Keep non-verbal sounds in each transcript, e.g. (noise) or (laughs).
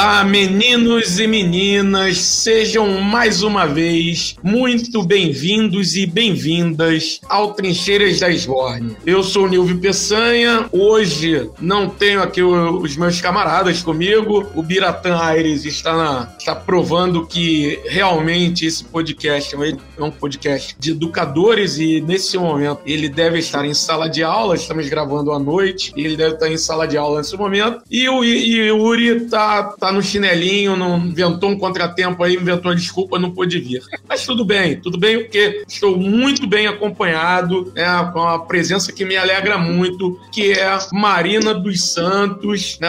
Olá, meninos e meninas, sejam mais uma vez muito bem-vindos e bem-vindas ao Trincheiras da Esborne. Eu sou o Nilvio Peçanha, hoje não tenho aqui os meus camaradas comigo, o Biratã Aires está, na, está provando que realmente esse podcast é um podcast de educadores e nesse momento ele deve estar em sala de aula, estamos gravando à noite, ele deve estar em sala de aula nesse momento, e o, e o Uri está tá, no chinelinho, não inventou um contratempo aí, inventou uma desculpa, não pôde vir. Mas tudo bem, tudo bem, porque estou muito bem acompanhado, né, com a presença que me alegra muito, que é Marina dos Santos, né,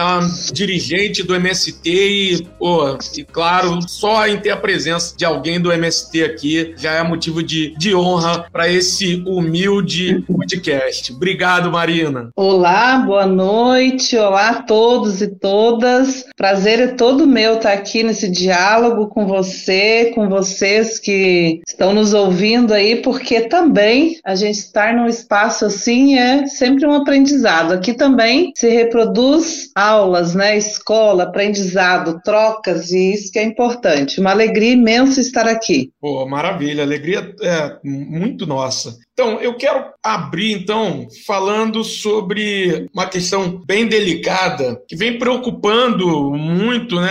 dirigente do MST e, pô, e claro, só em ter a presença de alguém do MST aqui já é motivo de, de honra para esse humilde podcast. Obrigado, Marina. Olá, boa noite, olá a todos e todas. Prazer todo meu estar aqui nesse diálogo com você, com vocês que estão nos ouvindo aí, porque também a gente estar num espaço assim é sempre um aprendizado. Aqui também se reproduz aulas, né? Escola, aprendizado, trocas, e isso que é importante. Uma alegria imensa estar aqui. Pô, maravilha, alegria é muito nossa. Então, eu quero abrir, então, falando sobre uma questão bem delicada que vem preocupando muito né,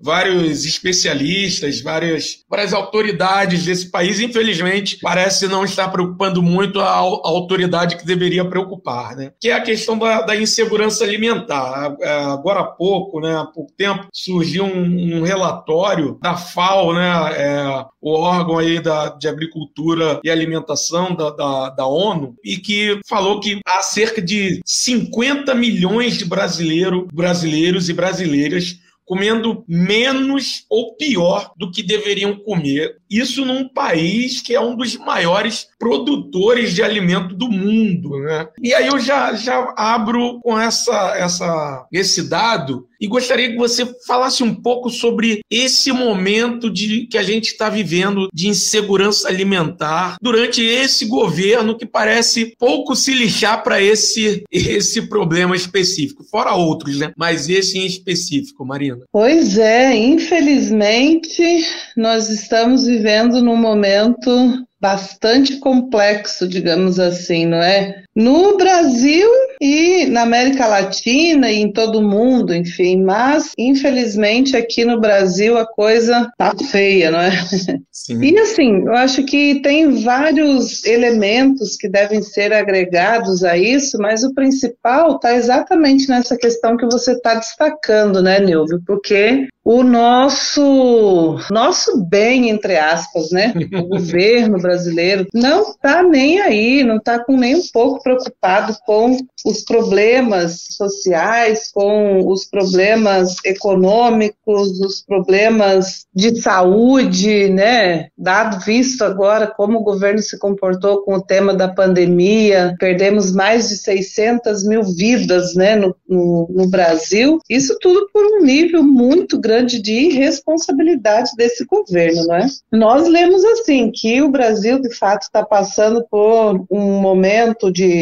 vários especialistas, várias, várias autoridades desse país. Infelizmente, parece não estar preocupando muito a, a autoridade que deveria preocupar, né? que é a questão da, da insegurança alimentar. É, agora há pouco, né, há pouco tempo, surgiu um, um relatório da FAO, né, é, o órgão aí da, de agricultura e alimentação da, da, da, ONU e que falou que há cerca de 50 milhões de brasileiro, brasileiros e brasileiras comendo menos ou pior do que deveriam comer. Isso num país que é um dos maiores produtores de alimento do mundo, né? E aí eu já, já abro com essa, essa, esse dado e gostaria que você falasse um pouco sobre esse momento de que a gente está vivendo de insegurança alimentar durante esse governo que parece pouco se lixar para esse, esse problema específico, fora outros, né? Mas esse em específico, Marina. Pois é, infelizmente nós estamos vivendo num momento bastante complexo, digamos assim, não é? No Brasil e na América Latina e em todo o mundo, enfim, mas infelizmente aqui no Brasil a coisa tá feia, não é? Sim. E assim, eu acho que tem vários elementos que devem ser agregados a isso, mas o principal está exatamente nessa questão que você está destacando, né, Nilvio? Porque o nosso nosso bem entre aspas, né? O governo brasileiro não está nem aí, não está com nem um pouco preocupado com os problemas sociais, com os problemas econômicos, os problemas de saúde, né? Dado visto agora como o governo se comportou com o tema da pandemia, perdemos mais de 600 mil vidas, né, no, no, no Brasil. Isso tudo por um nível muito grande de irresponsabilidade desse governo, não é? Nós lemos assim que o Brasil de fato está passando por um momento de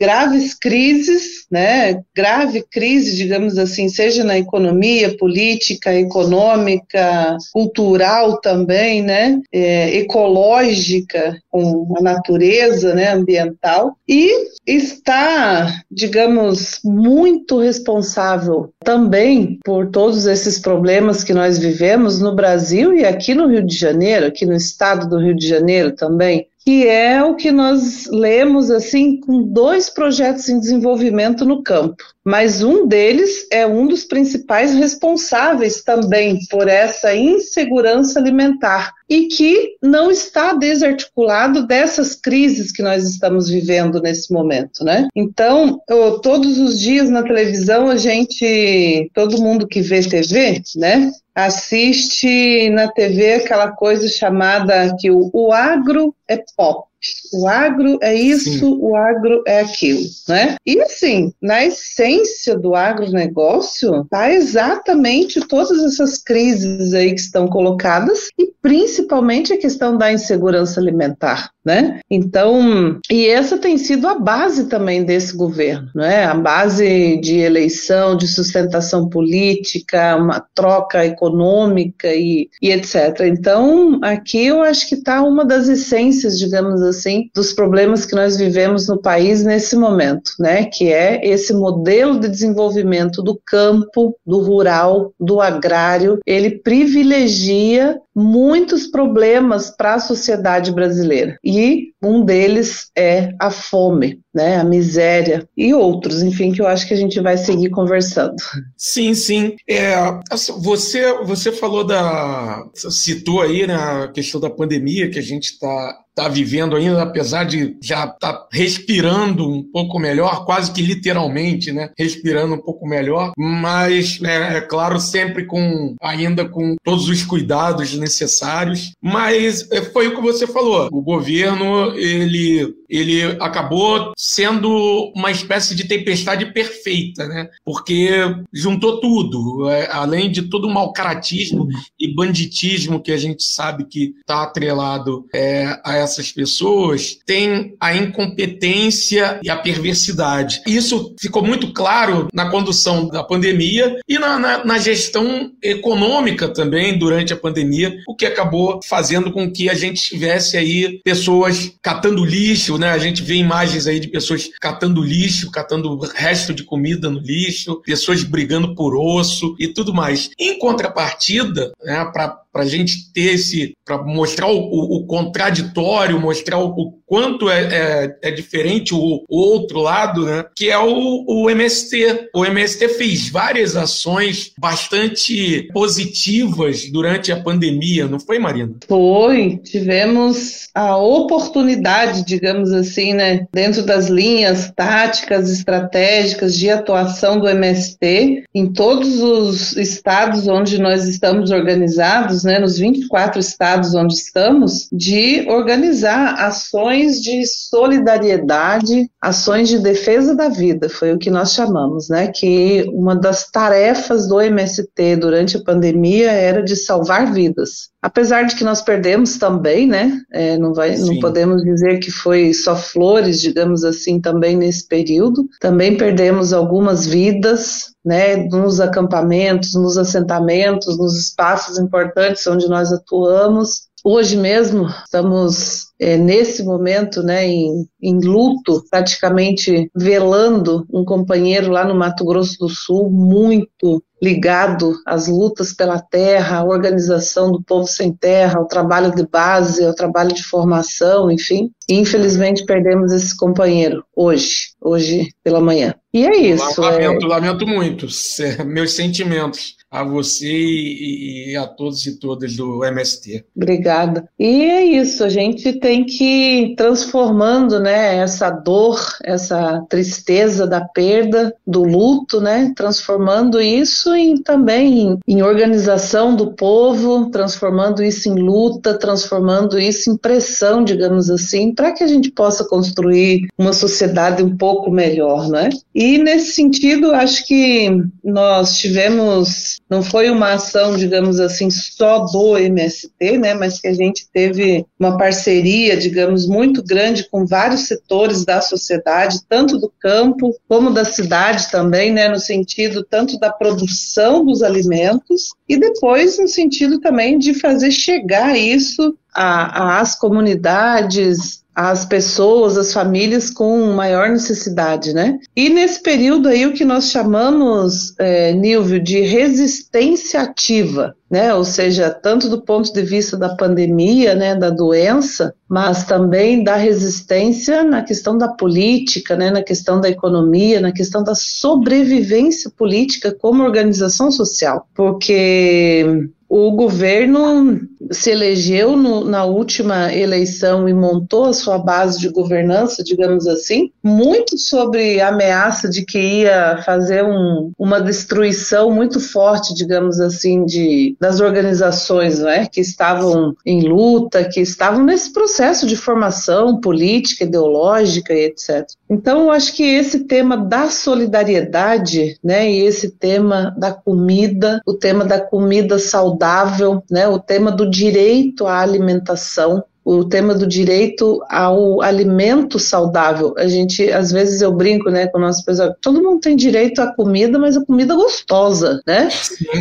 graves crises, né? Grave crise, digamos assim, seja na economia, política, econômica, cultural também, né? É, ecológica, com a natureza, né? Ambiental e está, digamos, muito responsável também por todos esses problemas que nós vivemos no Brasil e aqui no Rio de Janeiro, aqui no estado do Rio de Janeiro também, que é o que nós lemos assim com dois projetos em desenvolvimento no campo. Mas um deles é um dos principais responsáveis também por essa insegurança alimentar e que não está desarticulado dessas crises que nós estamos vivendo nesse momento, né? Então, eu, todos os dias na televisão a gente, todo mundo que vê TV, né? Assiste na TV aquela coisa chamada que o, o agro é pop. O agro é isso, Sim. o agro é aquilo, né? E assim, na essência do agronegócio, tá exatamente todas essas crises aí que estão colocadas e principalmente a questão da insegurança alimentar. Né? Então, e essa tem sido a base também desse governo, né? A base de eleição, de sustentação política, uma troca econômica e, e etc. Então, aqui eu acho que está uma das essências, digamos assim, dos problemas que nós vivemos no país nesse momento, né? Que é esse modelo de desenvolvimento do campo, do rural, do agrário, ele privilegia muitos problemas para a sociedade brasileira. E um deles é a fome, né, a miséria e outros, enfim, que eu acho que a gente vai seguir conversando. Sim, sim. É, assim, você, você falou da. citou aí né, questão da pandemia que a gente está está vivendo ainda, apesar de já estar tá respirando um pouco melhor, quase que literalmente, né? Respirando um pouco melhor, mas né, é claro, sempre com ainda com todos os cuidados necessários. Mas é, foi o que você falou. O governo ele ele acabou sendo uma espécie de tempestade perfeita, né? Porque juntou tudo, é, além de todo o mau caratismo e banditismo que a gente sabe que está atrelado é, a essas pessoas, tem a incompetência e a perversidade. Isso ficou muito claro na condução da pandemia e na, na, na gestão econômica também durante a pandemia, o que acabou fazendo com que a gente tivesse aí pessoas catando lixo, né? A gente vê imagens aí de pessoas catando lixo, catando resto de comida no lixo, pessoas brigando por osso e tudo mais. Em contrapartida, né, para para a gente ter esse, para mostrar o, o, o, contraditório, mostrar o, o quanto é, é, é, diferente o, outro lado, né? Que é o, o MST. O MST fez várias ações bastante positivas durante a pandemia, não foi, Marina? Foi. Tivemos a oportunidade, digamos assim, né, dentro das linhas táticas, estratégicas de atuação do MST em todos os estados onde nós estamos organizados estados, né, nos 24 estados onde estamos, de organizar ações de solidariedade, ações de defesa da vida, foi o que nós chamamos, né, que uma das tarefas do MST durante a pandemia era de salvar vidas. Apesar de que nós perdemos também, né, é, não, vai, não podemos dizer que foi só flores, digamos assim, também nesse período, também perdemos algumas vidas, né, nos acampamentos, nos assentamentos, nos espaços importantes onde nós atuamos. Hoje mesmo estamos é, nesse momento, né, em, em, luto, praticamente velando um companheiro lá no Mato Grosso do Sul, muito ligado às lutas pela terra, à organização do povo sem terra, ao trabalho de base, ao trabalho de formação, enfim. E, infelizmente perdemos esse companheiro hoje, hoje pela manhã. E é isso. Lamento, é... lamento muito. (laughs) Meus sentimentos a você e, e, a todos e todas do MST. Obrigada. E é isso, a gente tem que ir transformando, né, essa dor, essa tristeza da perda, do luto, né, transformando isso em também em, em organização do povo, transformando isso em luta, transformando isso em pressão, digamos assim, para que a gente possa construir uma sociedade um pouco melhor, né? E nesse sentido, acho que nós tivemos não foi uma ação, digamos assim, só do MST, né, mas que a gente teve uma parceria, digamos, muito grande com vários setores da sociedade, tanto do campo como da cidade também, né, no sentido tanto da produção dos alimentos e depois no sentido também de fazer chegar isso às comunidades as pessoas, as famílias com maior necessidade, né? E nesse período aí o que nós chamamos, é, Nilvio, de resistência ativa, né? Ou seja, tanto do ponto de vista da pandemia, né, da doença, mas também da resistência na questão da política, né, na questão da economia, na questão da sobrevivência política como organização social, porque o governo se elegeu no, na última eleição e montou a sua base de governança, digamos assim, muito sobre a ameaça de que ia fazer um, uma destruição muito forte, digamos assim, de, das organizações né, que estavam em luta, que estavam nesse processo de formação política, ideológica e etc. Então, eu acho que esse tema da solidariedade né, e esse tema da comida, o tema da comida saudável, né, o tema do direito à alimentação, o tema do direito ao alimento saudável. A gente, às vezes eu brinco, né, com o nosso pessoal, todo mundo tem direito à comida, mas a comida gostosa, né?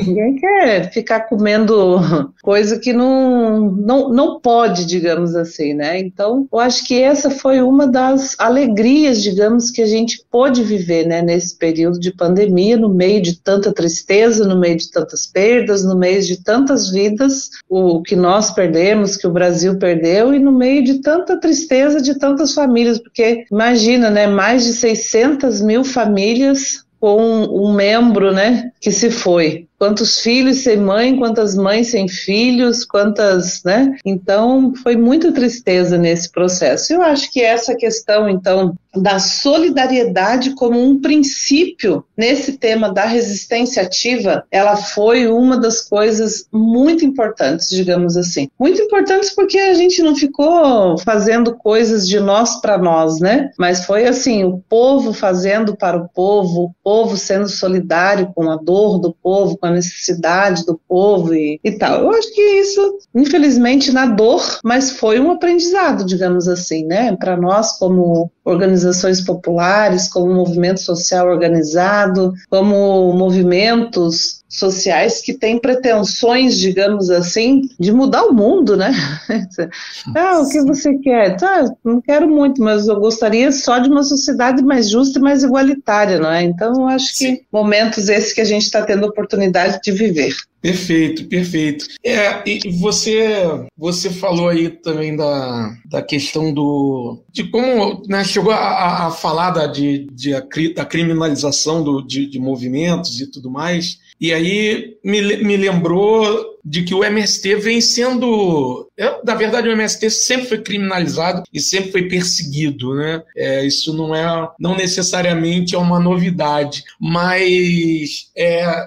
Ninguém quer ficar comendo (laughs) coisa que não, não, não pode, digamos assim, né? Então, eu acho que essa foi uma das alegrias, digamos, que a gente pôde viver, né, nesse período de pandemia, no meio de tanta tristeza, no meio de tantas perdas, no meio de tantas vidas, o que nós perdemos, que o Brasil perdeu, e no meio de tanta tristeza de tantas famílias, porque imagina, né, mais de 600 mil famílias com um membro, né, que se foi quantos filhos sem mãe, quantas mães sem filhos, quantas, né? Então, foi muita tristeza nesse processo. Eu acho que essa questão, então, da solidariedade como um princípio nesse tema da resistência ativa, ela foi uma das coisas muito importantes, digamos assim. Muito importantes porque a gente não ficou fazendo coisas de nós para nós, né? Mas foi assim, o povo fazendo para o povo, o povo sendo solidário com a dor do povo, com a necessidade do povo e, e tal. Eu acho que isso, infelizmente, na dor, mas foi um aprendizado, digamos assim, né? Para nós, como organizações populares, como movimento social organizado, como movimentos sociais que têm pretensões, digamos assim, de mudar o mundo, né? (laughs) ah, o que você quer? Tá, não quero muito, mas eu gostaria só de uma sociedade mais justa e mais igualitária, não é? Então, eu acho que momentos esses que a gente está tendo a oportunidade de viver. Perfeito, perfeito. É, e você, você falou aí também da, da questão do. de como né, chegou a, a falar da, de, de, da criminalização do, de, de movimentos e tudo mais. E aí me, me lembrou de que o MST vem sendo. É, na verdade, o MST sempre foi criminalizado e sempre foi perseguido, né? É, isso não é não necessariamente é uma novidade, mas é,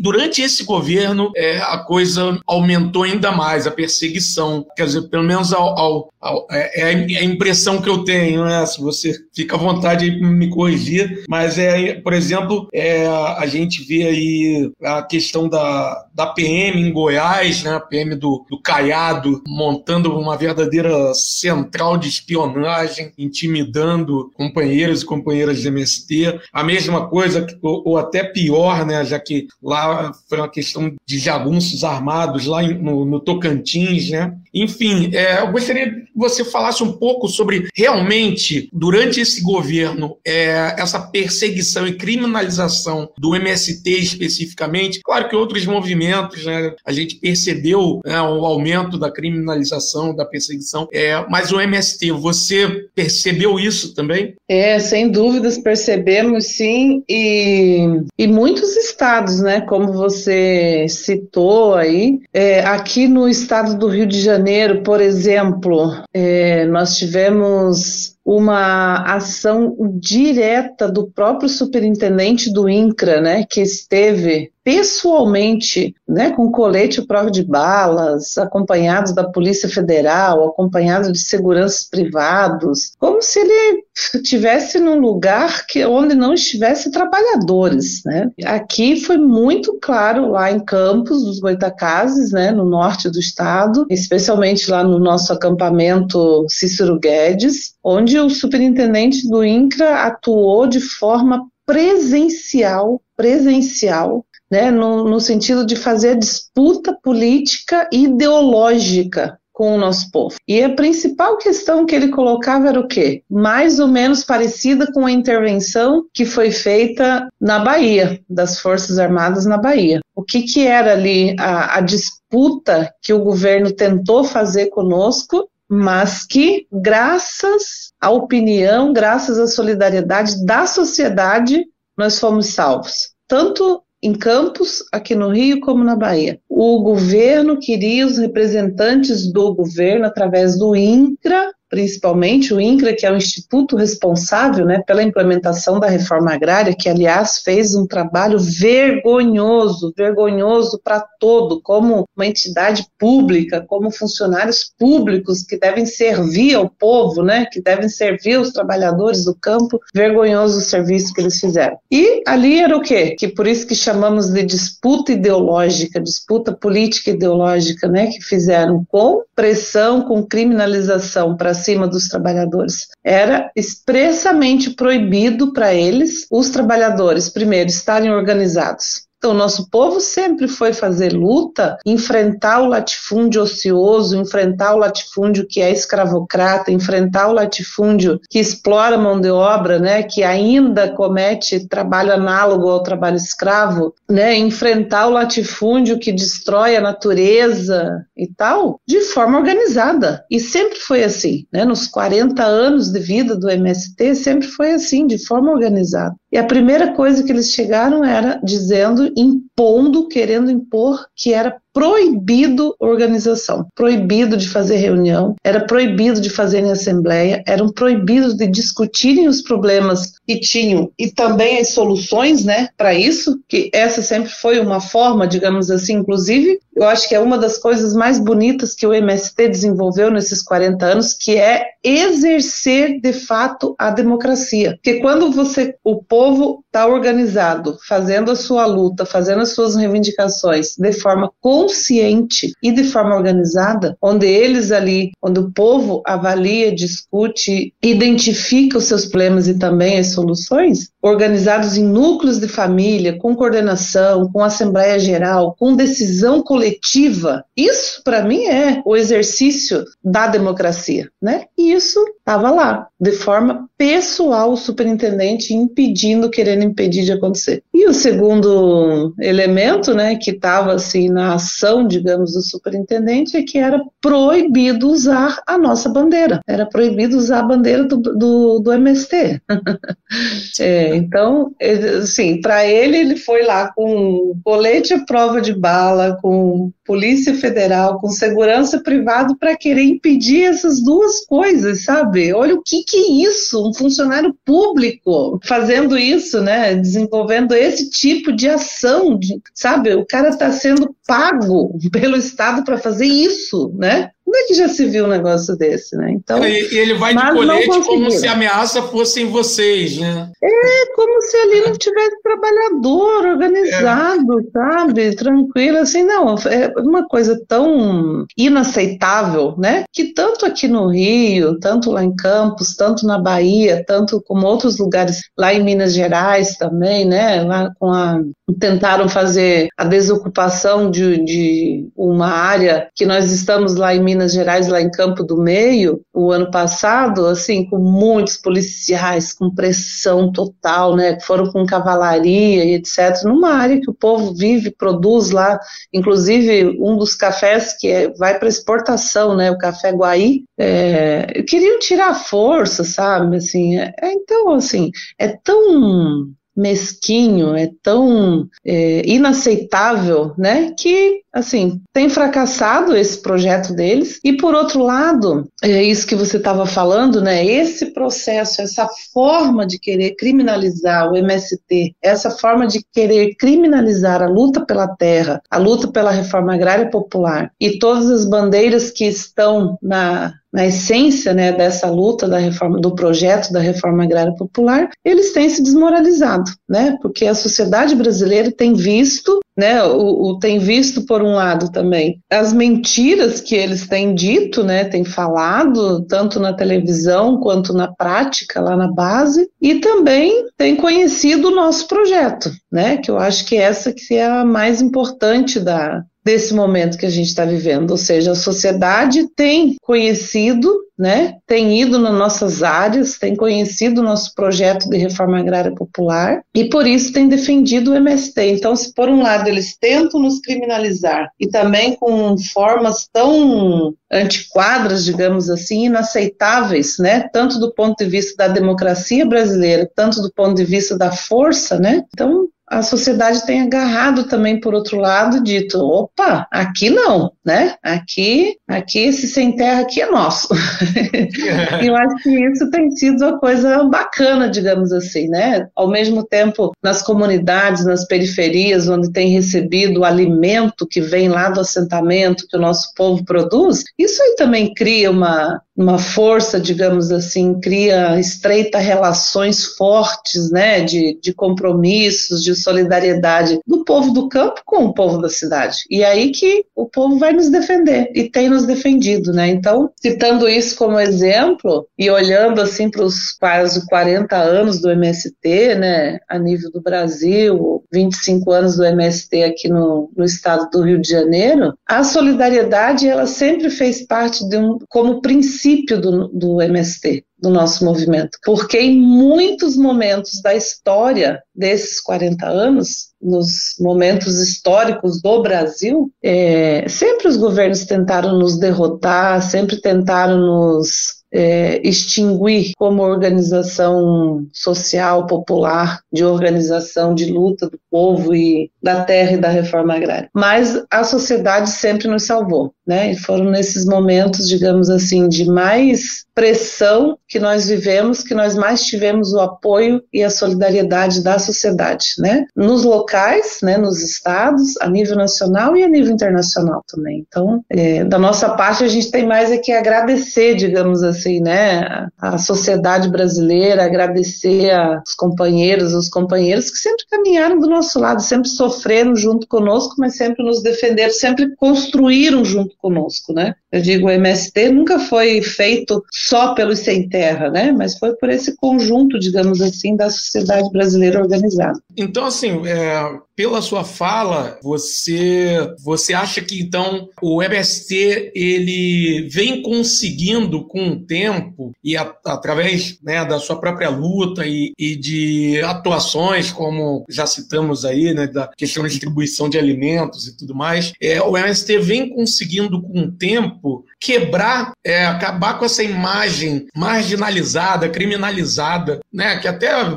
durante esse governo é, a coisa aumentou ainda mais a perseguição, quer dizer, pelo menos ao, ao, ao é, é, a impressão que eu tenho, né? Se você fica à vontade de me corrigir, mas é, por exemplo, é, a gente vê aí a questão da, da PM em Goiás né, a PM do, do Caiado, montando uma verdadeira central de espionagem, intimidando companheiros e companheiras de MST. A mesma coisa, ou, ou até pior, né, já que lá foi uma questão de jagunços armados lá no, no, Tocantins, né? Enfim, é, eu gostaria que você falasse um pouco sobre realmente, durante esse governo, é, essa perseguição e criminalização do MST especificamente. Claro que outros movimentos, né, a gente percebeu né, o aumento da criminalização, da perseguição, é, mas o MST, você percebeu isso também? É, sem dúvidas percebemos sim, e, e muitos estados, né, como você citou aí, é, aqui no estado do Rio de Janeiro, por exemplo, é, nós tivemos uma ação direta do próprio superintendente do INCRA, né, que esteve pessoalmente, né, com colete prova de balas, acompanhados da Polícia Federal, acompanhados de seguranças privados, como se ele estivesse num lugar que, onde não estivesse trabalhadores, né. Aqui foi muito claro lá em Campos dos Goitacazes, né, no norte do estado, especialmente lá no nosso acampamento Cícero Guedes, onde o superintendente do INCRA atuou de forma presencial, presencial, né, no, no sentido de fazer disputa política ideológica com o nosso povo. E a principal questão que ele colocava era o quê? Mais ou menos parecida com a intervenção que foi feita na Bahia, das Forças Armadas na Bahia. O que, que era ali a, a disputa que o governo tentou fazer conosco mas que, graças à opinião, graças à solidariedade da sociedade, nós fomos salvos. Tanto em Campos, aqui no Rio, como na Bahia. O governo queria os representantes do governo, através do INCRA, principalmente o INCRA, que é o instituto responsável né, pela implementação da reforma agrária, que, aliás, fez um trabalho vergonhoso, vergonhoso para todo, como uma entidade pública, como funcionários públicos que devem servir ao povo, né, que devem servir os trabalhadores do campo, vergonhoso o serviço que eles fizeram. E ali era o quê? Que por isso que chamamos de disputa ideológica, disputa luta política e ideológica, né, que fizeram com pressão, com criminalização para cima dos trabalhadores. Era expressamente proibido para eles, os trabalhadores, primeiro, estarem organizados. Então, nosso povo sempre foi fazer luta, enfrentar o latifúndio ocioso, enfrentar o latifúndio que é escravocrata, enfrentar o latifúndio que explora mão de obra, né, que ainda comete trabalho análogo ao trabalho escravo, né, enfrentar o latifúndio que destrói a natureza e tal, de forma organizada. E sempre foi assim, né, nos 40 anos de vida do MST, sempre foi assim, de forma organizada. E a primeira coisa que eles chegaram era dizendo, им impondo, querendo impor que era proibido organização, proibido de fazer reunião, era proibido de fazerem assembleia, eram proibidos de discutirem os problemas que tinham e também as soluções, né, para isso, que essa sempre foi uma forma, digamos assim, inclusive, eu acho que é uma das coisas mais bonitas que o MST desenvolveu nesses 40 anos, que é exercer de fato a democracia. Porque quando você, o povo está organizado, fazendo a sua luta, fazendo as suas reivindicações de forma consciente e de forma organizada, onde eles ali, onde o povo avalia, discute, identifica os seus problemas e também as soluções, organizados em núcleos de família, com coordenação, com assembleia geral, com decisão coletiva. Isso para mim é o exercício da democracia, né? E isso estava lá, de forma pessoal, o superintendente impedindo, querendo impedir de acontecer. E o segundo elemento, né, que estava assim na ação, digamos, do superintendente, é que era proibido usar a nossa bandeira. Era proibido usar a bandeira do, do, do MST. (laughs) é, então, assim, para ele, ele foi lá com colete à prova de bala, com Polícia Federal, com segurança privada para querer impedir essas duas coisas, sabe? Olha o que, que isso, um funcionário público fazendo isso, né? Desenvolvendo esse tipo de ação, de, sabe? O cara está sendo pago pelo Estado para fazer isso, né? Como é que já se viu um negócio desse, né? Então, e, ele vai de colete como se a ameaça fossem vocês, né? É, como se ali não tivesse trabalhador organizado, é. sabe? Tranquilo, assim, não. É uma coisa tão inaceitável, né? Que tanto aqui no Rio, tanto lá em Campos, tanto na Bahia, tanto como outros lugares, lá em Minas Gerais também, né? Lá com a tentaram fazer a desocupação de, de, uma área que nós estamos lá em Minas Gerais, lá em Campo do Meio, o ano passado, assim, com muitos policiais, com pressão total, né, foram com cavalaria e etc, numa área que o povo vive, produz lá, inclusive um dos cafés que é, vai para exportação, né, o café Guaí, é, queriam tirar a força, sabe, assim, é, então, assim, é tão mesquinho, é tão é, inaceitável, né, que assim, tem fracassado esse projeto deles. E por outro lado, é isso que você estava falando, né? Esse processo, essa forma de querer criminalizar o MST, essa forma de querer criminalizar a luta pela terra, a luta pela reforma agrária popular e todas as bandeiras que estão na na essência né, dessa luta da reforma, do projeto da reforma agrária popular, eles têm se desmoralizado, né? Porque a sociedade brasileira tem visto né, o, o, tem visto por um lado também as mentiras que eles têm dito, né, têm falado tanto na televisão quanto na prática lá na base e também tem conhecido o nosso projeto, né, que eu acho que essa que é a mais importante da, desse momento que a gente está vivendo, ou seja, a sociedade tem conhecido, né, tem ido nas nossas áreas, tem conhecido o nosso projeto de reforma agrária popular e por isso tem defendido o MST. Então, se por um lado eles tentam nos criminalizar e também com formas tão antiquadas, digamos assim, inaceitáveis, né, tanto do ponto de vista da democracia brasileira, tanto do ponto de vista da força, né, então a sociedade tem agarrado também por outro lado, dito, opa, aqui não, né? Aqui, aqui esse sem terra aqui é nosso. (laughs) eu acho que isso tem sido uma coisa bacana, digamos assim, né? Ao mesmo tempo, nas comunidades, nas periferias, onde tem recebido o alimento que vem lá do assentamento que o nosso povo produz, isso aí também cria uma, uma força, digamos assim, cria, estreita relações fortes, né, de, de compromissos, de solidariedade do povo do campo com o povo da cidade. E é aí que o povo vai nos defender e tem nos defendido, né? Então, citando isso como exemplo e olhando assim para os quase 40 anos do MST, né, a nível do Brasil, 25 anos do MST aqui no, no estado do Rio de Janeiro, a solidariedade ela sempre fez parte de um como princípio do, do MST do nosso movimento, porque em muitos momentos da história desses 40 anos, nos momentos históricos do Brasil, é, sempre os governos tentaram nos derrotar, sempre tentaram nos é, extinguir como organização social popular, de organização de luta do povo e da terra e da reforma agrária. Mas a sociedade sempre nos salvou, né? E foram nesses momentos, digamos assim, de mais pressão que nós vivemos, que nós mais tivemos o apoio e a solidariedade da sociedade, né? Nos locais, né? Nos estados, a nível nacional e a nível internacional também. Então, é, da nossa parte, a gente tem mais é que agradecer, digamos assim assim, né, a sociedade brasileira, agradecer aos companheiros, os companheiros que sempre caminharam do nosso lado, sempre sofreram junto conosco, mas sempre nos defenderam, sempre construíram junto conosco, né? Eu digo, o MST nunca foi feito só pelos sem terra, né? Mas foi por esse conjunto, digamos assim, da sociedade brasileira organizada. Então, assim, é, pela sua fala, você você acha que então o MST ele vem conseguindo com o tempo e a, através né, da sua própria luta e, e, de atuações como já citamos aí, né, da questão da distribuição de alimentos e tudo mais, é, o MST vem conseguindo com o tempo quebrar, é, acabar com essa imagem marginalizada, criminalizada, né, que até a,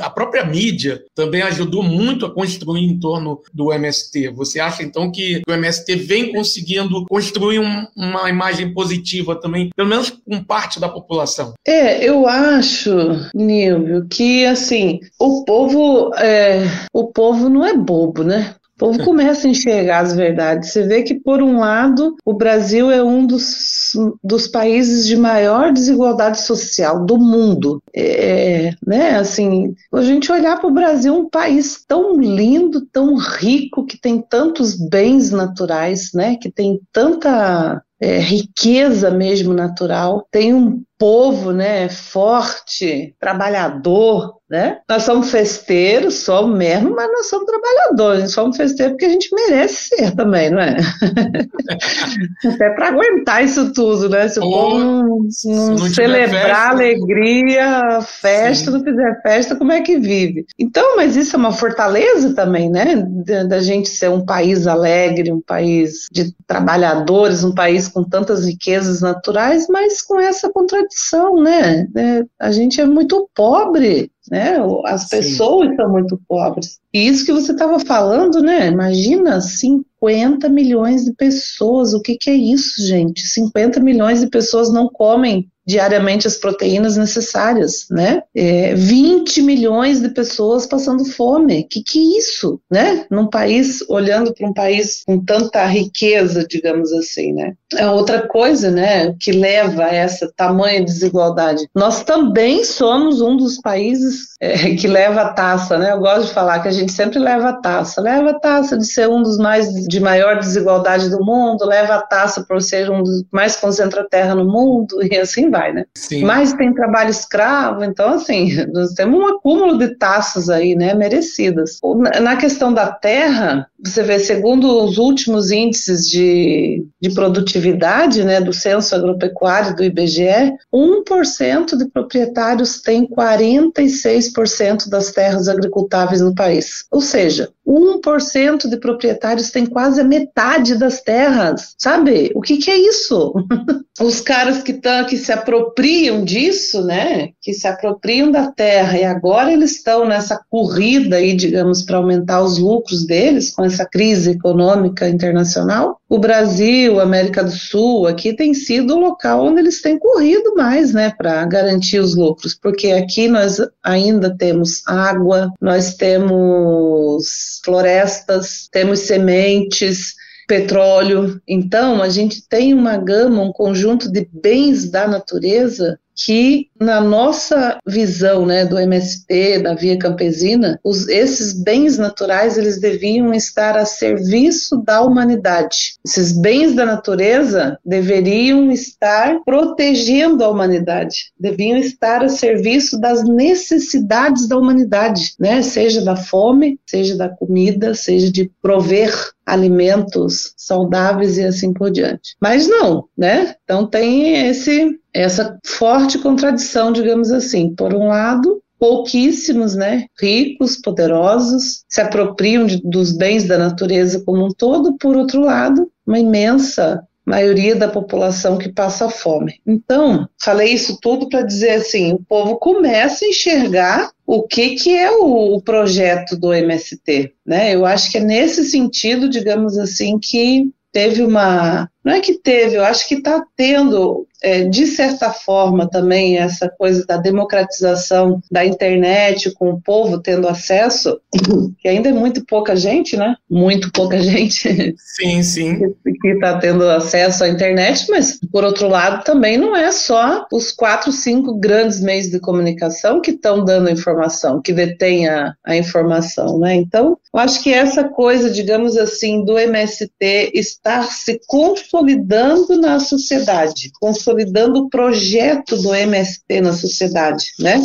a própria mídia também ajudou muito a construir em torno do MST. Você acha então que o MST vem conseguindo construir um, uma imagem positiva também, pelo menos com parte da população? É, eu acho, Nilvio, que assim o povo, é, o povo não é bobo, né? Povo começa a enxergar as verdades. Você vê que, por um lado, o Brasil é um dos, dos países de maior desigualdade social do mundo. É, né, assim, a gente olhar para o Brasil, um país tão lindo, tão rico, que tem tantos bens naturais, né, que tem tanta é, riqueza mesmo natural, tem um povo, né, forte, trabalhador, né? Nós somos festeiros, somos mesmo, mas nós somos trabalhadores, somos festeiros porque a gente merece ser também, não é? (laughs) Até para aguentar isso tudo, né? Se o povo não, não, não celebrar alegria, festa, Sim. não fizer festa, como é que vive? Então, mas isso é uma fortaleza também, né? Da gente ser um país alegre, um país de trabalhadores, um país com tantas riquezas naturais, mas com essa contradição, né? É, a gente é muito pobre né? As pessoas Sim. são muito pobres. E isso que você estava falando, né? Imagina 50 milhões de pessoas. O que, que é isso, gente? 50 milhões de pessoas não comem diariamente as proteínas necessárias, né? É, 20 milhões de pessoas passando fome. Que que é isso, né? Num país, olhando para um país com tanta riqueza, digamos assim, né? É outra coisa, né, que leva a essa tamanha desigualdade. Nós também somos um dos países é, (laughs) que leva a taça, né? Eu gosto de falar que a gente sempre leva a taça. Leva a taça de ser um dos mais de maior desigualdade do mundo, leva a taça por ser um dos mais concentra terra no mundo (laughs) e assim vai, né? Sim. Mas tem trabalho escravo, então assim, (laughs) nós temos um acúmulo de taças aí, né, merecidas. Na questão da terra, você vê, segundo os últimos índices de, de produtividade, né, do Censo Agropecuário do IBGE, 1% de proprietários tem 46% das terras agricultáveis no país. Ou seja, 1% de proprietários tem quase a metade das terras. Sabe? O que, que é isso? (laughs) Os caras que, tão, que se apropriam disso, né? Que se apropriam da terra e agora eles estão nessa corrida aí, digamos, para aumentar os lucros deles com essa crise econômica internacional. O Brasil, América do Sul, aqui tem sido o local onde eles têm corrido mais, né, para garantir os lucros, porque aqui nós ainda temos água, nós temos florestas, temos sementes, petróleo. Então, a gente tem uma gama, um conjunto de bens da natureza que na nossa visão, né, do MST, da Via Campesina, os, esses bens naturais eles deviam estar a serviço da humanidade. Esses bens da natureza deveriam estar protegendo a humanidade, deviam estar a serviço das necessidades da humanidade, né, seja da fome, seja da comida, seja de prover alimentos saudáveis e assim por diante. Mas não, né? Então tem esse essa forte contradição, digamos assim. Por um lado, pouquíssimos, né, ricos, poderosos, se apropriam de, dos bens da natureza como um todo, por outro lado, uma imensa maioria da população que passa fome. Então, falei isso tudo para dizer assim, o povo começa a enxergar o que, que é o, o, projeto do MST, né? Eu acho que é nesse sentido, digamos assim, que teve uma. Não é que teve, eu acho que está tendo é, de certa forma, também essa coisa da democratização da internet, com o povo tendo acesso, (laughs) que ainda é muito pouca gente, né? Muito pouca gente. (laughs) Sim, sim. Que está tendo acesso à internet, mas, por outro lado, também não é só os quatro, cinco grandes meios de comunicação que estão dando informação, que detêm a, a informação, né? Então, eu acho que essa coisa, digamos assim, do MST estar se consolidando na sociedade, consolidando o projeto do MST na sociedade, né?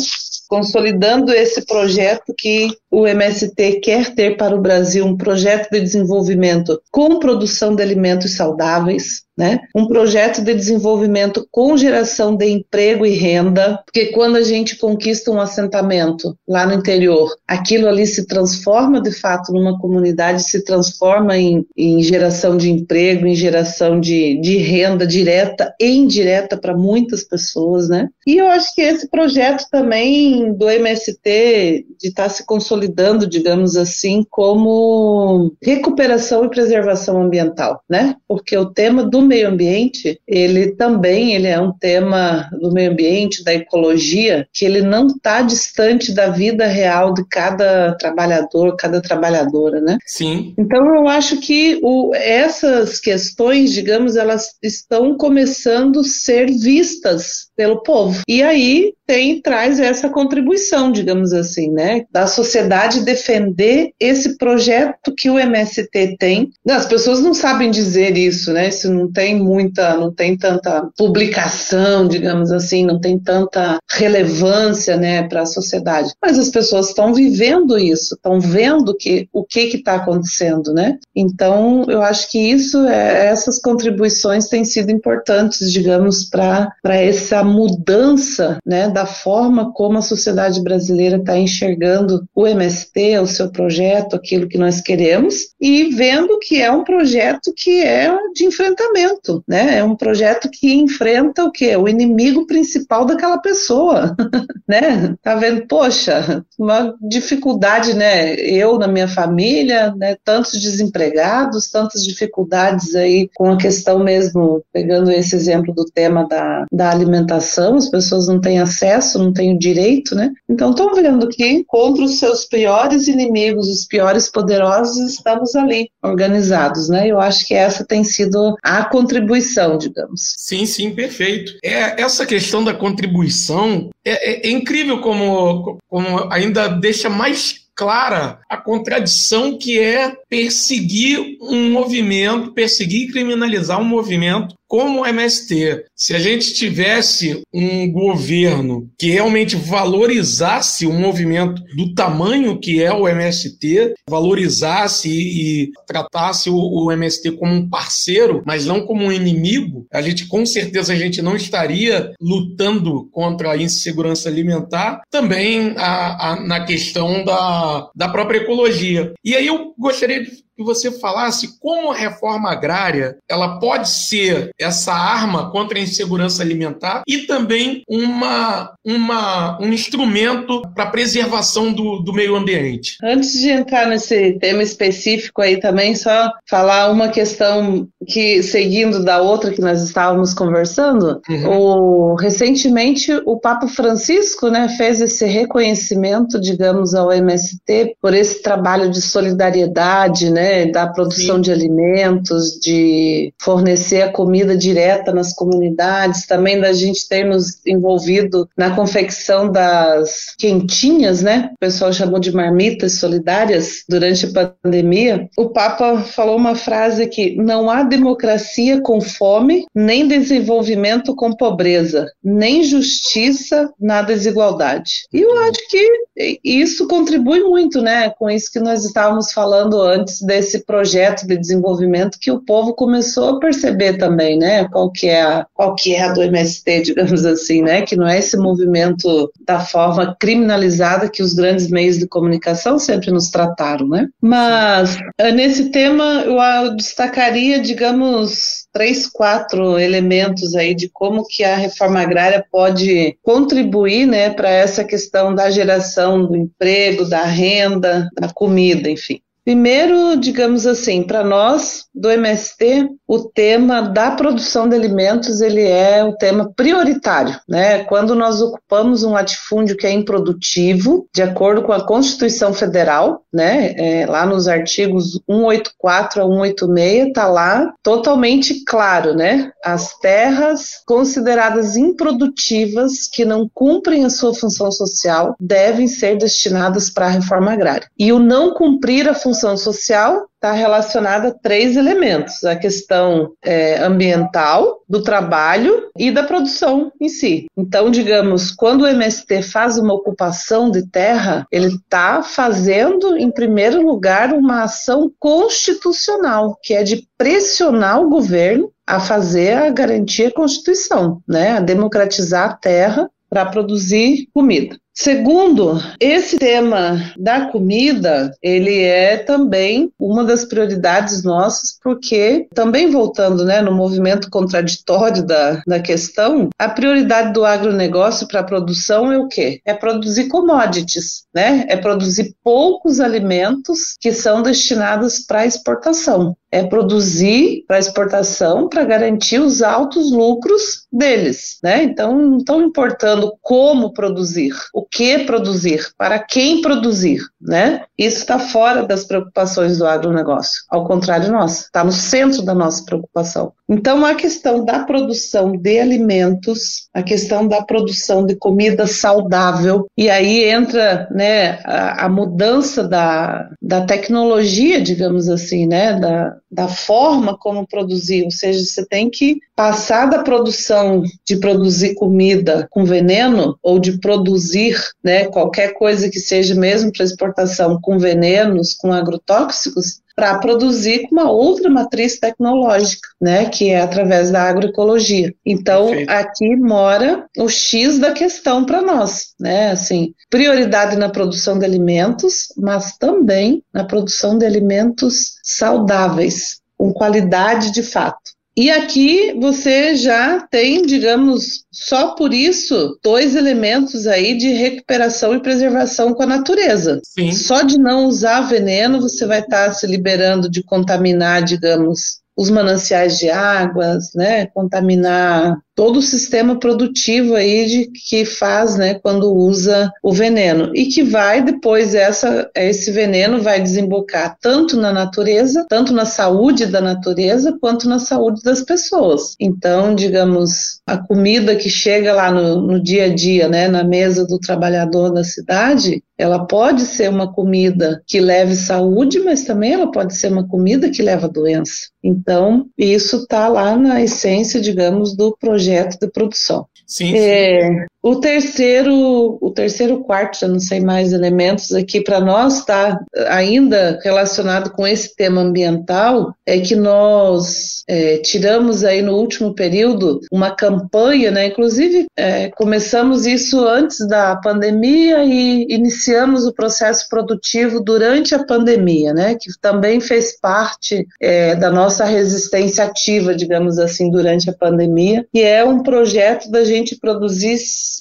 Consolidando esse projeto que o MST quer ter para o Brasil, um projeto de desenvolvimento com produção de alimentos saudáveis, né? Um projeto de desenvolvimento com geração de emprego e renda, porque quando a gente conquista um assentamento lá no interior, aquilo ali se transforma de fato numa comunidade, se transforma em, em geração de emprego, em geração de, de renda direta e indireta para muitas pessoas, né? E eu acho que esse projeto também do MST de estar tá se consolidando, digamos assim, como recuperação e preservação ambiental, né? Porque o tema do meio ambiente, ele também ele é um tema do meio ambiente, da ecologia, que ele não está distante da vida real de cada trabalhador, cada trabalhadora, né? Sim. Então eu acho que o, essas questões, digamos, elas estão começando a ser vistas pelo povo. E aí tem traz essa contribuição, digamos assim, né, da sociedade defender esse projeto que o MST tem. As pessoas não sabem dizer isso, né? Isso não tem muita, não tem tanta publicação, digamos assim, não tem tanta relevância, né, para a sociedade. Mas as pessoas estão vivendo isso, estão vendo que o que está acontecendo, né? Então, eu acho que isso, é, essas contribuições têm sido importantes, digamos, para essa mudança, né, da forma como a sociedade brasileira está enxergando o MST, o seu projeto, aquilo que nós queremos, e vendo que é um projeto que é de enfrentamento, né? É um projeto que enfrenta o quê? O inimigo principal daquela pessoa, (laughs) né? Tá vendo? Poxa, uma dificuldade, né? Eu na minha família, né? Tantos desempregados, tantas dificuldades aí com a questão mesmo, pegando esse exemplo do tema da, da alimentação, as pessoas não têm acesso, não têm o direito, né? Então estão vendo que contra os seus piores inimigos, os piores poderosos, estamos ali organizados, né? Eu acho que essa tem sido a contribuição, digamos. Sim, sim, perfeito. É, essa questão da contribuição é, é, é incrível como, como ainda deixa mais clara a contradição que é perseguir um movimento, perseguir e criminalizar um movimento como o MST. Se a gente tivesse um governo que realmente valorizasse o movimento do tamanho que é o MST, valorizasse e tratasse o, MST como um parceiro, mas não como um inimigo, a gente com certeza a gente não estaria lutando contra a insegurança alimentar, também a, a, na questão da, da própria ecologia. E aí eu gostaria de que você falasse como a reforma agrária ela pode ser essa arma contra a insegurança alimentar e também uma, uma, um instrumento para a preservação do, do meio ambiente. Antes de entrar nesse tema específico aí também, só falar uma questão que, seguindo da outra que nós estávamos conversando, uhum. o, recentemente o Papa Francisco né, fez esse reconhecimento, digamos, ao MST por esse trabalho de solidariedade, né, né, da produção Sim. de alimentos, de fornecer a comida direta nas comunidades, também da gente ter nos envolvido na confecção das quentinhas, né? O pessoal chamou de marmitas solidárias durante a pandemia. O Papa falou uma frase que não há democracia com fome, nem desenvolvimento com pobreza, nem justiça na desigualdade. E eu acho que isso contribui muito, né, com isso que nós estávamos falando antes desse projeto de desenvolvimento que o povo começou a perceber também, né, qual que é a, qual que é a do MST, (laughs) digamos assim, né, que não é esse movimento da forma criminalizada que os grandes meios de comunicação sempre nos trataram, né? Mas eh, nesse tema eu destacaria, digamos, três, quatro elementos aí de como que a reforma agrária pode contribuir, né, para essa questão da geração do emprego, da renda, da comida, enfim. Primeiro, digamos assim, para nós do MST, o tema da produção de alimentos ele é o tema prioritário, né? Quando nós ocupamos um latifúndio que é improdutivo, de acordo com a Constituição Federal, né? É, lá nos artigos 184 a 186 está lá totalmente claro, né? As terras consideradas improdutivas que não cumprem a sua função social devem ser destinadas para a reforma agrária. E o não cumprir a função função social está relacionada a três elementos: a questão é, ambiental, do trabalho e da produção em si. Então, digamos, quando o MST faz uma ocupação de terra, ele está fazendo, em primeiro lugar, uma ação constitucional, que é de pressionar o governo a fazer a garantia Constituição, né, a democratizar a terra para produzir comida. Segundo, esse tema da comida, ele é também uma das prioridades nossas, porque também voltando né, no movimento contraditório da, da questão, a prioridade do agronegócio para a produção é o quê? É produzir commodities, né? É produzir poucos alimentos que são destinados para exportação é produzir para exportação para garantir os altos lucros deles, né? Então não estão importando como produzir, o que produzir, para quem produzir, né? Isso está fora das preocupações do agronegócio. Ao contrário, nossa, está no centro da nossa preocupação. Então, a questão da produção de alimentos, a questão da produção de comida saudável, e aí entra né, a, a mudança da, da tecnologia, digamos assim, né, da, da forma como produzir, ou seja, você tem que passar da produção de produzir comida com veneno ou de produzir né, qualquer coisa que seja mesmo para exportação com venenos, com agrotóxicos, para produzir com uma outra matriz tecnológica, né, que é através da agroecologia. Então, Perfeito. aqui mora o X da questão para nós, né, assim, prioridade na produção de alimentos, mas também na produção de alimentos saudáveis, com qualidade de fato. E aqui você já tem, digamos, só por isso, dois elementos aí de recuperação e preservação com a natureza. Sim. Só de não usar veneno, você vai estar tá se liberando de contaminar, digamos, os mananciais de águas, né, contaminar todo o sistema produtivo aí de que faz, né, quando usa o veneno e que vai depois essa esse veneno vai desembocar tanto na natureza, tanto na saúde da natureza quanto na saúde das pessoas. Então, digamos, a comida que chega lá no, no dia a dia, né, na mesa do trabalhador da cidade, ela pode ser uma comida que leve saúde, mas também ela pode ser uma comida que leva doença. Então, isso está lá na essência, digamos, do projeto de produção. Sim, é, sim. O terceiro, o terceiro quarto, já não sei mais elementos aqui para nós, está ainda relacionado com esse tema ambiental, é que nós é, tiramos aí no último período uma campanha, né? Inclusive é, começamos isso antes da pandemia e iniciamos o processo produtivo durante a pandemia, né? Que também fez parte é, da nossa resistência ativa, digamos assim, durante a pandemia, e é um projeto da gente produzir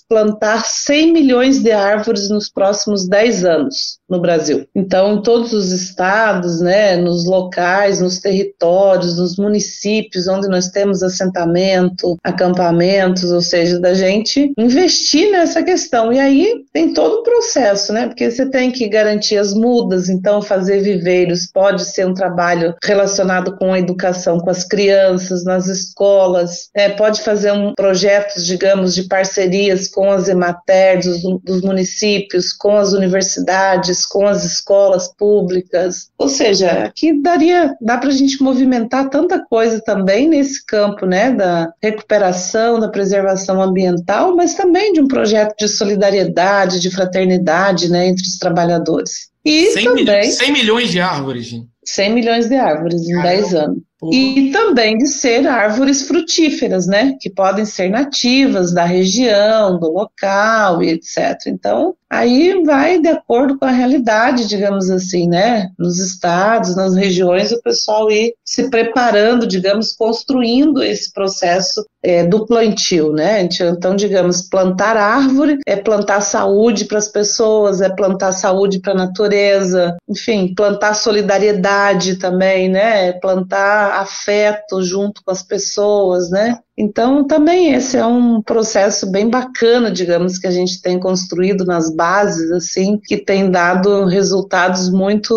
plantar 100 milhões de árvores nos próximos 10 anos no Brasil. Então, em todos os estados, né, nos locais, nos territórios, nos municípios onde nós temos assentamento, acampamentos, ou seja, da gente investir nessa questão. E aí tem todo o processo, né? Porque você tem que garantir as mudas, então fazer viveiros pode ser um trabalho relacionado com a educação com as crianças, nas escolas, é, pode fazer um projeto, digamos, de parcerias com as EMATER dos, dos municípios, com as universidades, com as escolas públicas. Ou seja, aqui daria, dá para a gente movimentar tanta coisa também nesse campo, né, da recuperação, da preservação ambiental, mas também de um projeto de solidariedade, de fraternidade, né, entre os trabalhadores. E 100 também... Milhões, 100 milhões de árvores, gente. 100 milhões de árvores em Caramba. 10 anos. E também de ser árvores frutíferas, né? Que podem ser nativas da região, do local e etc. Então, aí vai de acordo com a realidade, digamos assim, né? Nos estados, nas regiões, o pessoal ir se preparando, digamos, construindo esse processo é, do plantio, né? Então, digamos, plantar árvore é plantar saúde para as pessoas, é plantar saúde para a natureza, enfim, plantar solidariedade também, né? É plantar afeto junto com as pessoas, né? Então, também esse é um processo bem bacana, digamos, que a gente tem construído nas bases, assim, que tem dado resultados muito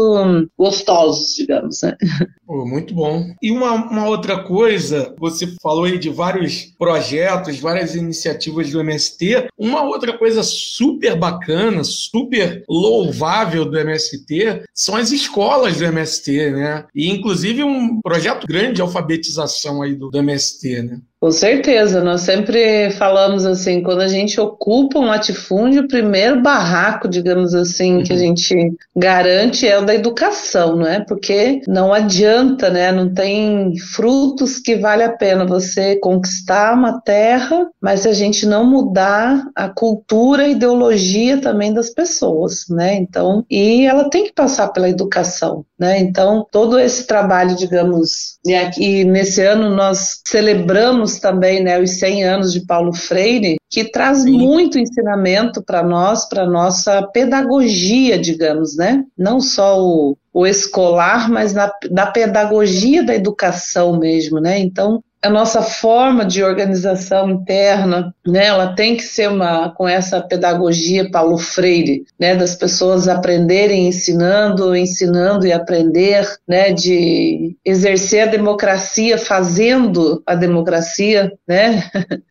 gostosos, digamos, né? (laughs) Pô, muito bom. E uma, uma outra coisa, você falou aí de vários projetos, várias iniciativas do MST. Uma outra coisa super bacana, super louvável do MST são as escolas do MST, né? E inclusive um projeto grande de alfabetização aí do, do MST, né? Com certeza, nós sempre falamos assim, quando a gente ocupa um latifúndio, o primeiro barraco, digamos assim, uhum. que a uhum. gente garante é o da educação, não é? Porque não adianta, né? Não tem frutos que vale a pena você conquistar uma terra, mas se a gente não mudar a cultura e ideologia também das pessoas, né? Então, e ela tem que passar pela educação, né? Então, todo esse trabalho, digamos, e aqui nesse ano nós celebramos temos também né, os 100 anos de Paulo Freire, que traz Sim. muito ensinamento para nós, para nossa pedagogia, digamos, né? Não só o, o escolar, mas na, da pedagogia da educação mesmo, né? Então, a nossa forma de organização interna, né, ela tem que ser uma com essa pedagogia Paulo Freire, né, das pessoas aprenderem ensinando, ensinando e aprender, né, de exercer a democracia fazendo a democracia, né,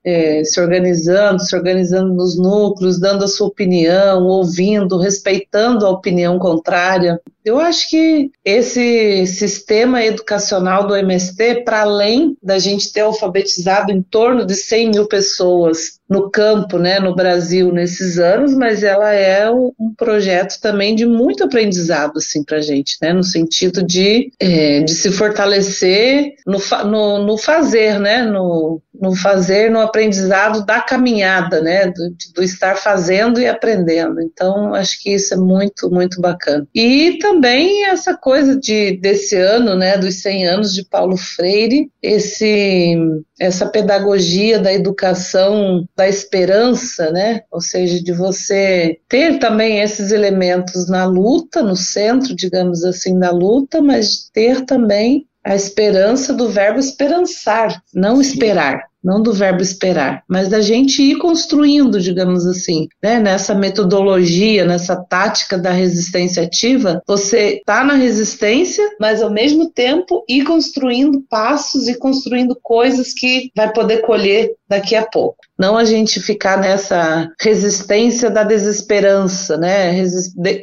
é, (laughs) se organizando, se organizando nos núcleos, dando a sua opinião, ouvindo, respeitando a opinião contrária. Eu acho que esse sistema educacional do MST, para além da gente ter alfabetizado em torno de 100 mil pessoas no campo, né, no Brasil nesses anos, mas ela é um, projeto também de muito aprendizado assim para a gente, né, no sentido de, é, de se fortalecer no, no, no fazer, né, no, no fazer, no aprendizado da caminhada, né, do, do, estar fazendo e aprendendo. Então, acho que isso é muito, muito bacana. E também essa coisa de desse ano, né, dos 100 anos de Paulo Freire, esse essa pedagogia da educação da esperança, né, ou seja, de você ter também esses elementos na luta, no centro, digamos assim, da luta, mas ter também a esperança do verbo esperançar, não esperar não do verbo esperar, mas da gente ir construindo, digamos assim, né? nessa metodologia, nessa tática da resistência ativa, você está na resistência, mas ao mesmo tempo ir construindo passos e construindo coisas que vai poder colher daqui a pouco. Não a gente ficar nessa resistência da desesperança, né?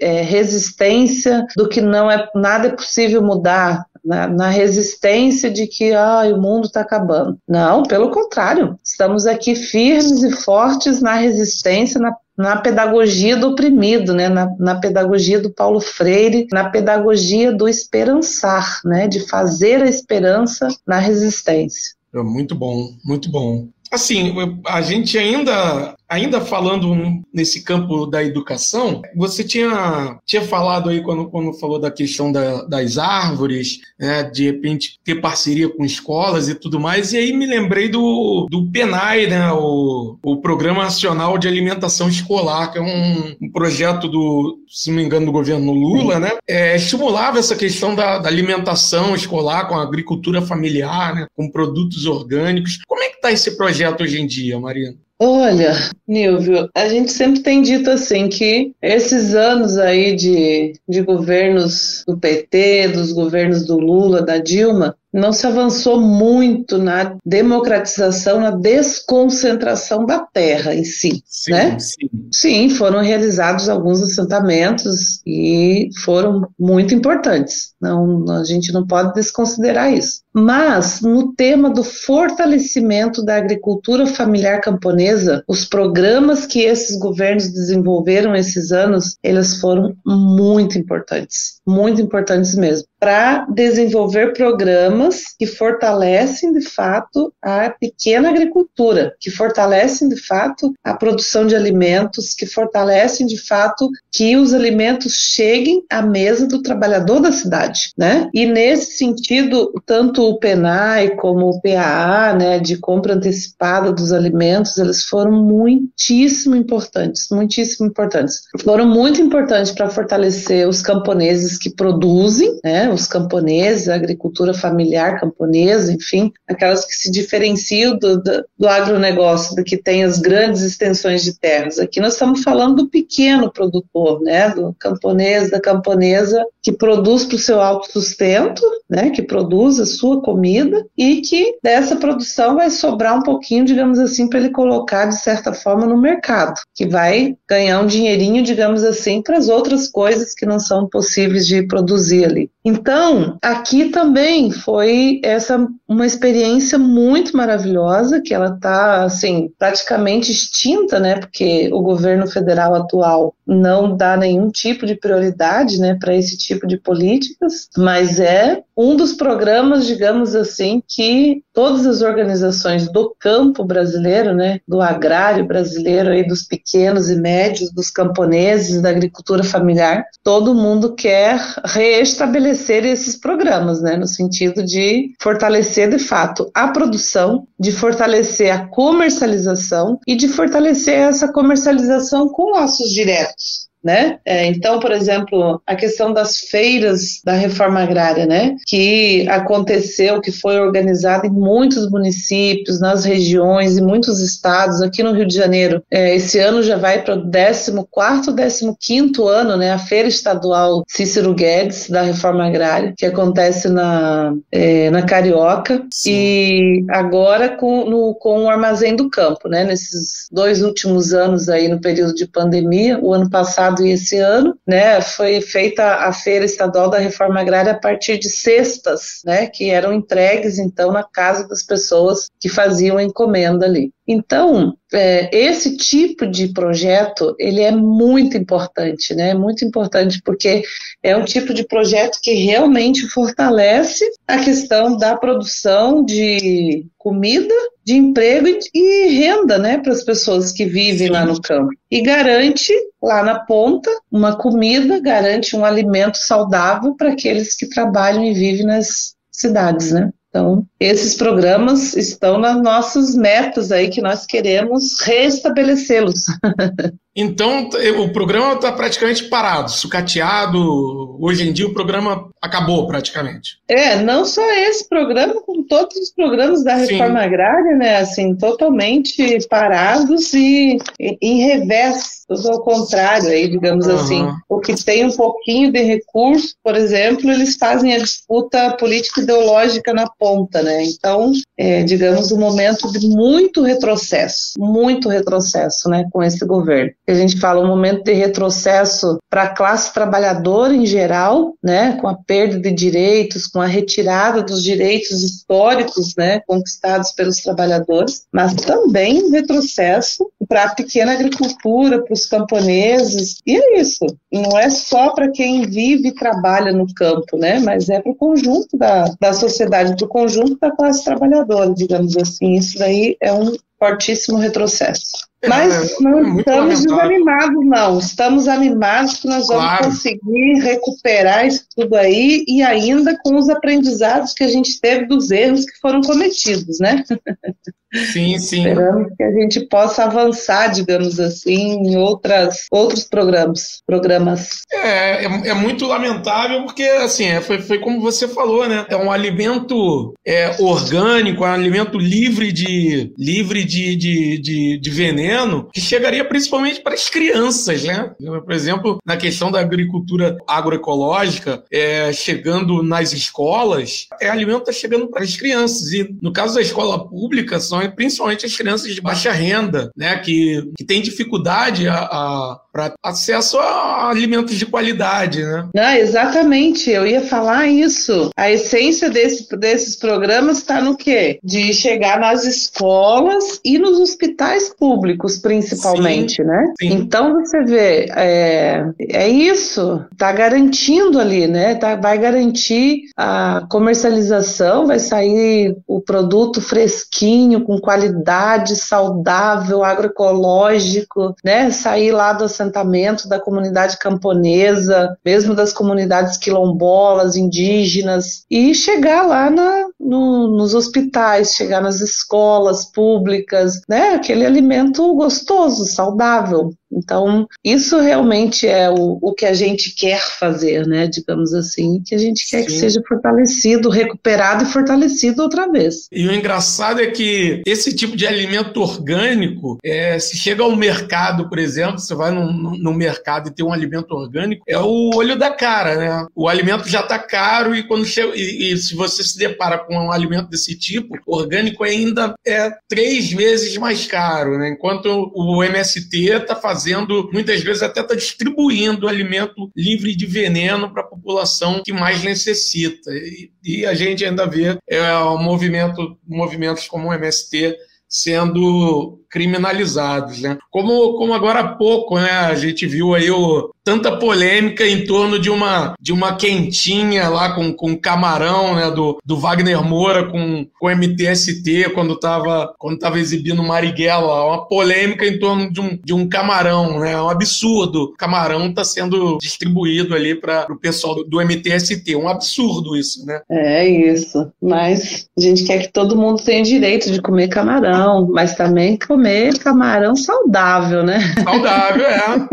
É, resistência do que não é nada é possível mudar, na, na resistência de que ah, o mundo está acabando. Não, pelo contrário, estamos aqui firmes e fortes na resistência, na na pedagogia do oprimido, né? Na, na, pedagogia do Paulo Freire, na pedagogia do esperançar, né? de fazer a esperança na resistência. Muito bom, muito bom. Assim, a gente ainda ainda falando nesse campo da educação, você tinha, tinha falado aí quando, quando falou da questão da, das árvores, né, de repente ter parceria com escolas e tudo mais, e aí me lembrei do, do PENAI, né, o, o Programa Nacional de Alimentação Escolar, que é um, um projeto do, se não me engano, do governo Lula, né, é, estimulava essa questão da, da alimentação escolar com a agricultura familiar, né, com produtos orgânicos. Como é que está esse projeto hoje em dia, Marina? Olha, Nilvio, a gente sempre tem dito assim que esses anos aí de, de governos do PT, dos governos do Lula, da Dilma, não se avançou muito na democratização, na desconcentração da terra em si, sim, né? Sim. sim, foram realizados alguns assentamentos e foram muito importantes. Não, a gente não pode desconsiderar isso. Mas no tema do fortalecimento da agricultura familiar camponesa, os programas que esses governos desenvolveram esses anos, eles foram muito importantes, muito importantes mesmo, para desenvolver programas que fortalecem de fato a pequena agricultura, que fortalecem de fato a produção de alimentos, que fortalecem de fato que os alimentos cheguem à mesa do trabalhador da cidade, né? E nesse sentido, tanto o PENAI como o PAA, né, de compra antecipada dos alimentos, eles foram muitíssimo importantes, muitíssimo importantes. Foram muito importantes para fortalecer os camponeses que produzem, né, os camponeses, a agricultura familiar camponesa, enfim, aquelas que se diferenciam do, do, do agronegócio, do que tem as grandes extensões de terras. Aqui nós estamos falando do pequeno produtor, né, do camponês, da camponesa, que produz para o seu autossustento, né, que produz a sua comida e que dessa produção vai sobrar um pouquinho, digamos assim, para ele colocar de certa forma no mercado, que vai ganhar um dinheirinho, digamos assim, para as outras coisas que não são possíveis de produzir ali. Então, aqui também foi essa uma experiência muito maravilhosa, que ela está assim, praticamente extinta, né? Porque o governo federal atual não dá nenhum tipo de prioridade, né, para esse tipo de políticas, mas é um dos programas, digamos assim, que todas as organizações do campo brasileiro, né, do agrário brasileiro aí dos pequenos e médios, dos camponeses, da agricultura familiar, todo mundo quer reestabelecer esses programas, né, no sentido de fortalecer de fato a produção, de fortalecer a comercialização e de fortalecer essa comercialização com laços diretos né? É, então, por exemplo, a questão das feiras da reforma agrária, né? Que aconteceu, que foi organizada em muitos municípios, nas regiões, em muitos estados, aqui no Rio de Janeiro. É, esse ano já vai para o 14 15 ano, né? A Feira Estadual Cícero Guedes da Reforma Agrária, que acontece na, é, na Carioca. Sim. E agora com, no, com o Armazém do Campo, né? Nesses dois últimos anos aí, no período de pandemia, o ano passado passado e esse ano, né, foi feita a Feira Estadual da Reforma Agrária a partir de cestas, né, que eram entregues então na casa das pessoas que faziam a encomenda ali. Então, é, esse tipo de projeto, ele é muito importante, né? Muito importante porque é um tipo de projeto que realmente fortalece a questão da produção de comida, de emprego e, renda, né, para as pessoas que vivem lá no campo. E garante lá na ponta uma comida, garante um alimento saudável para aqueles que trabalham e vivem nas cidades, né? Então, esses programas estão nas nossas metas aí que nós queremos restabelecê-los. (laughs) Então, o programa está praticamente parado, sucateado. Hoje em dia, o programa acabou praticamente. É, não só esse programa, como todos os programas da reforma Sim. agrária, né? Assim, totalmente parados e em revés, ao contrário, aí, digamos uhum. assim. O que tem um pouquinho de recurso, por exemplo, eles fazem a disputa política ideológica na ponta, né? Então, é, digamos, um momento de muito retrocesso, muito retrocesso, né, com esse governo a gente fala um momento de retrocesso para a classe trabalhadora em geral, né, com a perda de direitos, com a retirada dos direitos históricos, né, conquistados pelos trabalhadores, mas também um retrocesso para a pequena agricultura, para os camponeses, e é isso. Não é só para quem vive e trabalha no campo, né, mas é para o conjunto da, da sociedade, para o conjunto da classe trabalhadora, digamos assim. Isso daí é um fortíssimo retrocesso. Mas não é estamos desanimados, não. Estamos animados que nós vamos claro. conseguir recuperar isso tudo aí e ainda com os aprendizados que a gente teve dos erros que foram cometidos, né? (laughs) Sim, (laughs) sim. Esperamos que a gente possa avançar, digamos assim, em outras, outros programas. programas. É, é, é muito lamentável porque, assim, é, foi, foi como você falou, né? É um alimento é, orgânico, é um alimento livre de, livre de, de, de, de veneno, que chegaria principalmente para as crianças, né? Por exemplo, na questão da agricultura agroecológica, é, chegando nas escolas, é alimento está chegando para as crianças. E no caso da escola pública, são principalmente as crianças de baixa renda, né, que, que têm dificuldade a, a para acesso a alimentos de qualidade, né? Não, exatamente, eu ia falar isso. A essência desse, desses programas está no quê? De chegar nas escolas e nos hospitais públicos, principalmente, sim, né? Sim. Então você vê, é, é isso, está garantindo ali, né? Tá, vai garantir a comercialização, vai sair o produto fresquinho, com qualidade, saudável, agroecológico, né? Sair lá do assentamento da comunidade camponesa, mesmo das comunidades quilombolas, indígenas, e chegar lá na, no, nos hospitais, chegar nas escolas públicas, né? Aquele alimento gostoso, saudável. Então, isso realmente é o, o que a gente quer fazer, né? Digamos assim, que a gente quer Sim. que seja fortalecido, recuperado e fortalecido outra vez. E o engraçado é que esse tipo de alimento orgânico, é, se chega ao mercado, por exemplo, você vai no, no, mercado e tem um alimento orgânico, é o olho da cara, né? O alimento já está caro e quando chega, e, e, se você se depara com um alimento desse tipo, orgânico ainda é três vezes mais caro, né? Enquanto o MST está fazendo fazendo, muitas vezes até está distribuindo alimento livre de veneno para a população que mais necessita. E, e, a gente ainda vê é, um movimento, movimentos como o MST sendo criminalizados, né? Como, como agora há pouco, né, a gente viu aí o, tanta polêmica em torno de uma, de uma quentinha lá com, com camarão, né, do, do Wagner Moura com, com MTST, quando estava quando tava exibindo Marighella, uma polêmica em torno de um, de um camarão, né, um absurdo. O camarão está sendo distribuído ali para o pessoal do, do MTST, um absurdo isso, né? É isso, mas a gente quer que todo mundo tenha direito de comer camarão, mas também comer comer camarão saudável, né? Saudável, é.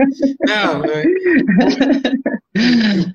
é, é. (laughs)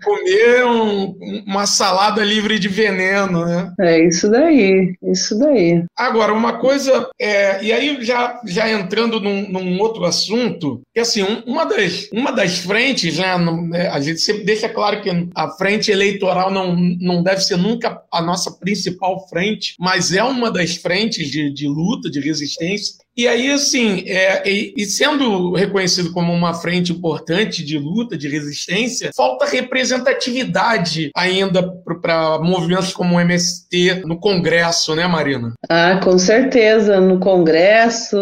comer um, uma salada livre de veneno, né? É isso daí, isso daí. Agora, uma coisa, é, e aí já, já entrando num, num outro assunto, que assim, um, uma, das, uma das frentes, né, né, a gente sempre deixa claro que a frente eleitoral não, não deve ser nunca a nossa principal frente, mas é uma das frentes de, de luta, de resistência, e aí, assim, é, e, e, sendo reconhecido como uma frente importante de luta, de resistência, falta representatividade ainda para movimentos como o MST no Congresso, né, Marina? Ah, com certeza, no Congresso,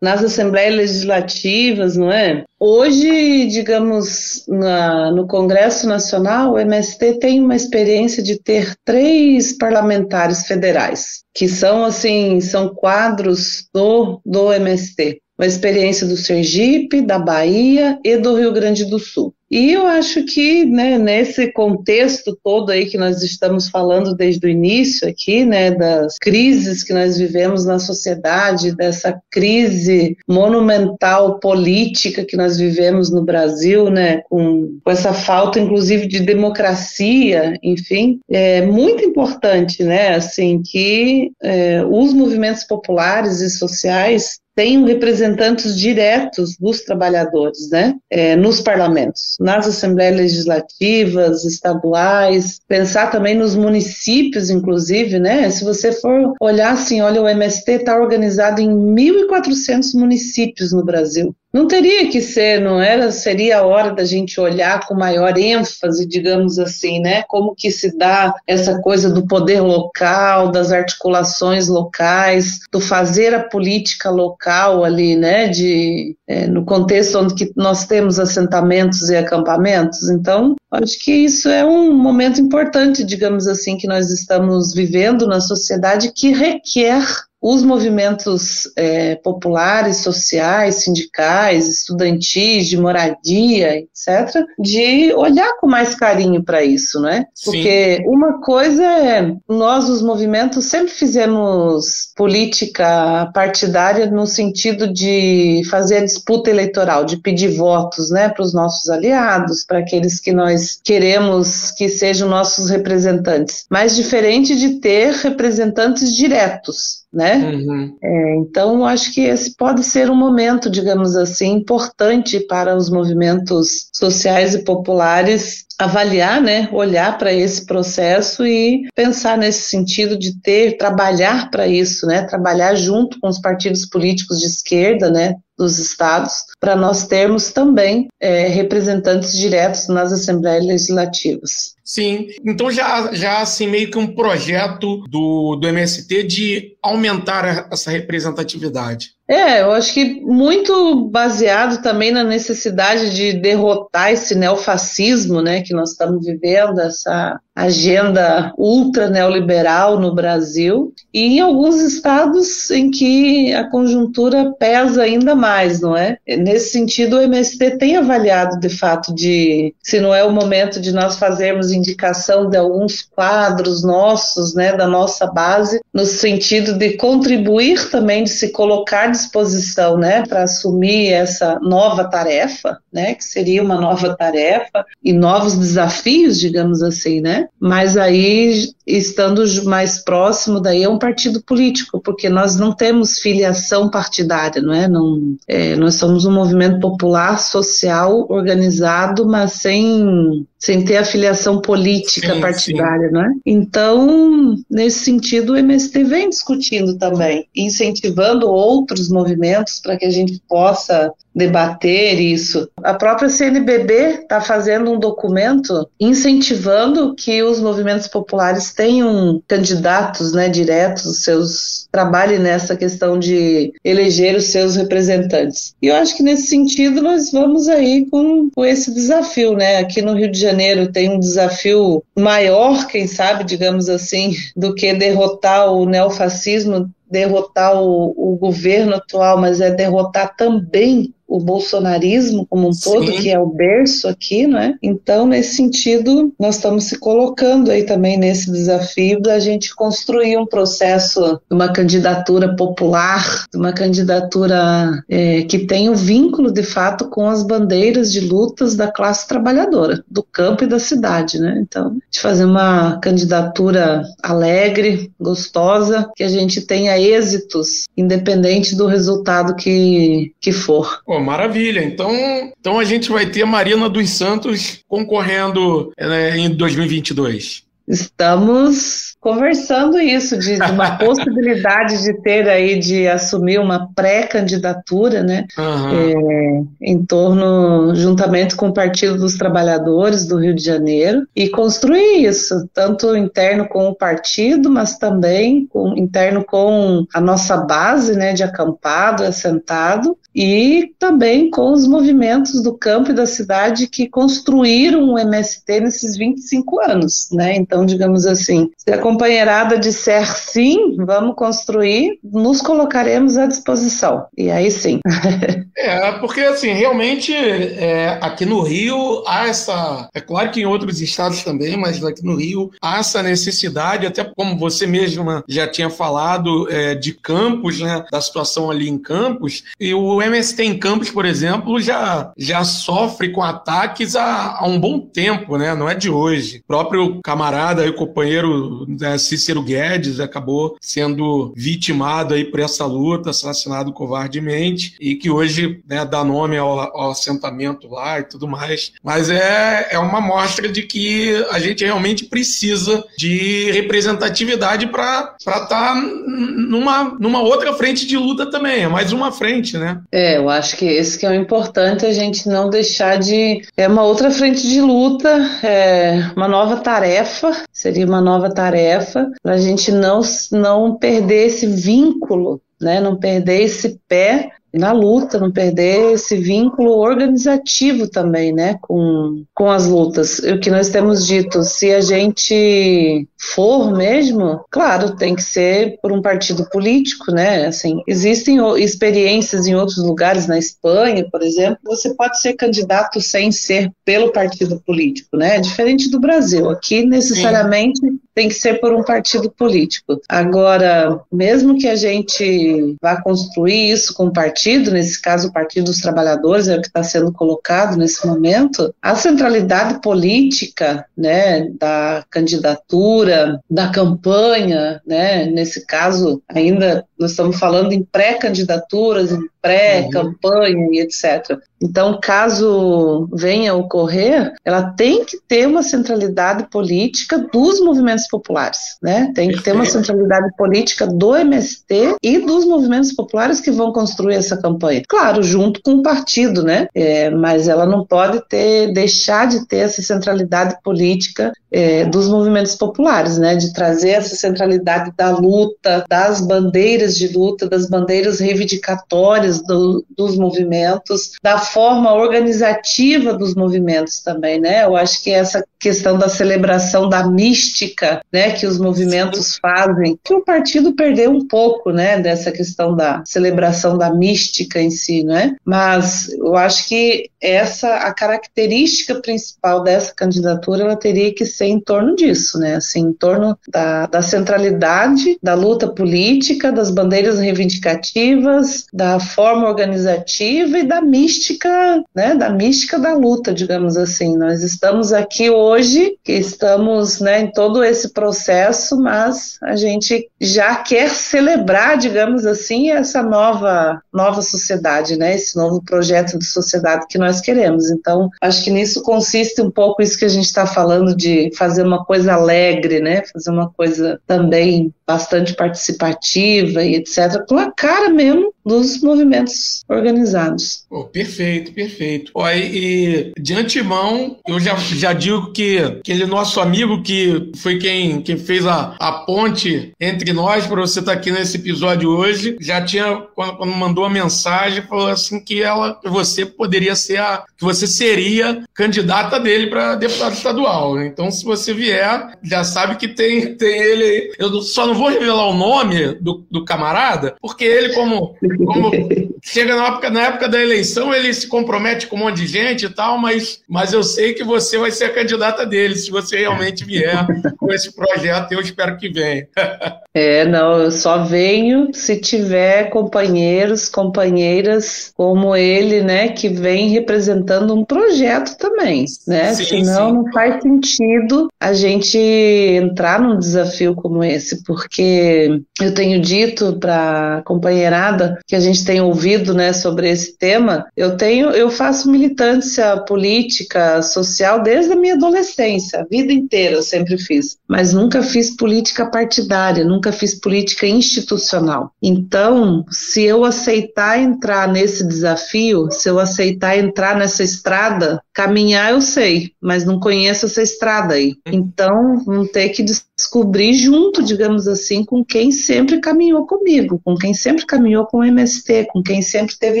nas assembleias legislativas, não é? Hoje, digamos, na, no Congresso Nacional, o MST tem uma experiência de ter três parlamentares federais, que são assim, são quadros do, do MST. Uma experiência do Sergipe, da Bahia e do Rio Grande do Sul. E eu acho que né, nesse contexto todo aí que nós estamos falando desde o início aqui, né, das crises que nós vivemos na sociedade, dessa crise monumental política que nós vivemos no Brasil, né, com, com essa falta inclusive de democracia, enfim, é muito importante, né, assim que é, os movimentos populares e sociais tenham representantes diretos dos trabalhadores, né, é, nos parlamentos, nas assembleias legislativas, estaduais, pensar também nos municípios, inclusive, né, se você for olhar assim, olha, o MST está organizado em 1.400 municípios no Brasil. Não teria que ser, não era? Seria a hora da gente olhar com maior ênfase, digamos assim, né? Como que se dá essa coisa do poder local, das articulações locais, do fazer a política local ali, né? De, é, no contexto onde nós temos assentamentos e acampamentos. Então, acho que isso é um momento importante, digamos assim, que nós estamos vivendo na sociedade que requer os movimentos é, populares, sociais, sindicais, estudantis, de moradia, etc., de olhar com mais carinho para isso, né? Porque Sim. uma coisa é, nós, os movimentos, sempre fizemos política partidária no sentido de fazer a disputa eleitoral, de pedir votos, né, para os nossos aliados, para aqueles que nós queremos que sejam nossos representantes. Mas diferente de ter representantes diretos né? Uhum. É, então, acho que esse pode ser um momento, digamos assim, importante para os movimentos sociais e populares avaliar, né, olhar para esse processo e pensar nesse sentido de ter, trabalhar para isso, né, trabalhar junto com os partidos políticos de esquerda, né, dos estados, para nós termos também é, representantes diretos nas assembleias legislativas. Sim, então já, já assim meio que um projeto do, do MST de aumentar essa representatividade. É, eu acho que muito baseado também na necessidade de derrotar esse neofascismo, né, que nós estamos vivendo, essa agenda ultra neoliberal no Brasil e em alguns estados em que a conjuntura pesa ainda mais, não é? Nesse sentido, o MST tem avaliado de fato de se não é o momento de nós fazermos indicação de alguns quadros nossos, né, da nossa base, no sentido de contribuir também de se colocar disposição, né, para assumir essa nova tarefa, né, que seria uma nova tarefa e novos desafios, digamos assim, né? Mas aí estando mais próximo daí é um partido político, porque nós não temos filiação partidária, não é? Não, é, nós somos um movimento popular, social, organizado, mas sem sem ter afiliação política sim, partidária, sim. né? Então, nesse sentido, o MST vem discutindo também, incentivando outros movimentos para que a gente possa debater isso. A própria CNBB está fazendo um documento incentivando que os movimentos populares tenham candidatos, né, diretos, seus trabalhem nessa questão de eleger os seus representantes. E eu acho que nesse sentido nós vamos aí com, com esse desafio, né? Aqui no Rio de Janeiro tem um desafio maior, quem sabe, digamos assim, do que derrotar o neofascismo derrotar o, o, governo atual, mas é derrotar também o bolsonarismo como um todo, que é o berço aqui, não é? Então, nesse sentido, nós estamos se colocando aí também nesse desafio da gente construir um processo de uma candidatura popular, de uma candidatura é, que tenha um vínculo, de fato, com as bandeiras de lutas da classe trabalhadora, do campo e da cidade, né? Então, de fazer uma candidatura alegre, gostosa, que a gente tenha êxitos, independente do resultado que, que for. Maravilha. Então, então a gente vai ter Marina dos Santos concorrendo né, em 2022. Estamos conversando isso, de, de uma (laughs) possibilidade de ter aí, de assumir uma pré-candidatura, né, uhum. é, em torno, juntamente com o Partido dos Trabalhadores do Rio de Janeiro, e construir isso, tanto interno com o partido, mas também com, interno com a nossa base, né, de acampado, assentado, e também com os movimentos do campo e da cidade que construíram o MST nesses 25 anos, né, então então, digamos assim, se a companheirada disser sim, vamos construir, nos colocaremos à disposição. E aí sim. (laughs) é, porque assim, realmente é, aqui no Rio há essa. É claro que em outros estados também, mas aqui no Rio há essa necessidade, até como você mesma já tinha falado, é, de campos, né? Da situação ali em campos. E o MST em campos, por exemplo, já, já sofre com ataques há, há um bom tempo, né? Não é de hoje. O próprio camarada camarada e companheiro né, Cícero Guedes acabou sendo vitimado aí por essa luta, assassinado covardemente, e que hoje né, dá nome ao, ao, assentamento lá e tudo mais. Mas é, é uma mostra de que a gente realmente precisa de representatividade para estar tá numa, numa outra frente de luta também, é mais uma frente, né? É, eu acho que esse que é o importante, a gente não deixar de... É uma outra frente de luta, é uma nova tarefa seria uma nova tarefa para a gente não, não perder esse vínculo, né? não perder esse pé na luta, não perder esse vínculo organizativo também, né, com, com as lutas. O que nós temos dito, se a gente for mesmo, claro, tem que ser por um partido político, né? Assim, existem experiências em outros lugares, na Espanha, por exemplo, você pode ser candidato sem ser pelo partido político, né? Diferente do Brasil. Aqui, necessariamente, Sim. tem que ser por um partido político. Agora, mesmo que a gente vá construir isso com um partido, nesse caso, o Partido dos Trabalhadores é o que está sendo colocado nesse momento, a centralidade política, né, da candidatura, da campanha, né, nesse caso, ainda nós estamos falando em pré-candidaturas, em pré-campanha uhum. e etc. Então, caso venha a ocorrer, ela tem que ter uma centralidade política dos movimentos populares, né? Tem que ter uma centralidade política do MST e dos movimentos populares que vão construir essa campanha. Claro, junto com o partido, né? É, mas ela não pode ter, deixar de ter essa centralidade política é, dos movimentos populares, né? De trazer essa centralidade da luta, das bandeiras de luta, das bandeiras reivindicatórias do, dos movimentos, da forma organizativa dos movimentos também, né? Eu acho que essa questão da celebração da mística, né, que os movimentos Sim. fazem, que o partido perdeu um pouco, né, dessa questão da celebração da mística em si, né? Mas eu acho que essa a característica principal dessa candidatura ela teria que ser em torno disso, né? Assim, em torno da, da centralidade da luta política, das bandeiras reivindicativas, da forma organizativa e da mística, né? Da mística da luta, digamos assim. Nós estamos aqui hoje, estamos, né, em todo esse processo, mas a gente já quer celebrar, digamos assim, essa nova nova sociedade, né? Esse novo projeto de sociedade que nós queremos. Então, acho que nisso consiste um pouco isso que a gente está falando de fazer uma coisa alegre, né? Fazer uma coisa também bastante participativa e etc., com a cara mesmo dos movimentos organizados. Oh, perfeito, perfeito. Oh, e, e, de antemão, eu já, já digo que aquele nosso amigo que foi quem, quem fez a, a ponte entre nós para você estar tá aqui nesse episódio hoje, já tinha, quando, quando mandou a mensagem, falou assim que ela, que você poderia ser a, que você seria candidata dele para deputado estadual. Então, se você vier, já sabe que tem, tem ele aí. Eu só não vou revelar o nome do, do camarada, porque ele, como, como (laughs) chega na época, na época da eleição, ele se compromete com um monte de gente e tal, mas, mas eu sei que você vai ser a candidata dele, se você realmente vier com esse projeto, eu espero que venha. (laughs) é, não, eu só venho se tiver companheiros, companheiras como ele, né, que vem representando um projeto também, né? Sim, Senão sim. não faz sentido a gente entrar num desafio como esse, porque eu tenho dito para a companheirada que a gente tem ouvido, né, sobre esse tema. Eu tenho, eu faço militância política, social desde a minha adolescência, a vida inteira eu sempre fiz, mas nunca fiz política partidária, nunca fiz política institucional. Então, se eu aceitar entrar nesse desafio, se eu aceitar entrar nessa estrada, caminhar eu sei, mas não conheço essa estrada aí. Então, vamos ter que descobrir junto, digamos assim, com quem sempre caminhou comigo, com quem sempre caminhou com o MST, com quem sempre esteve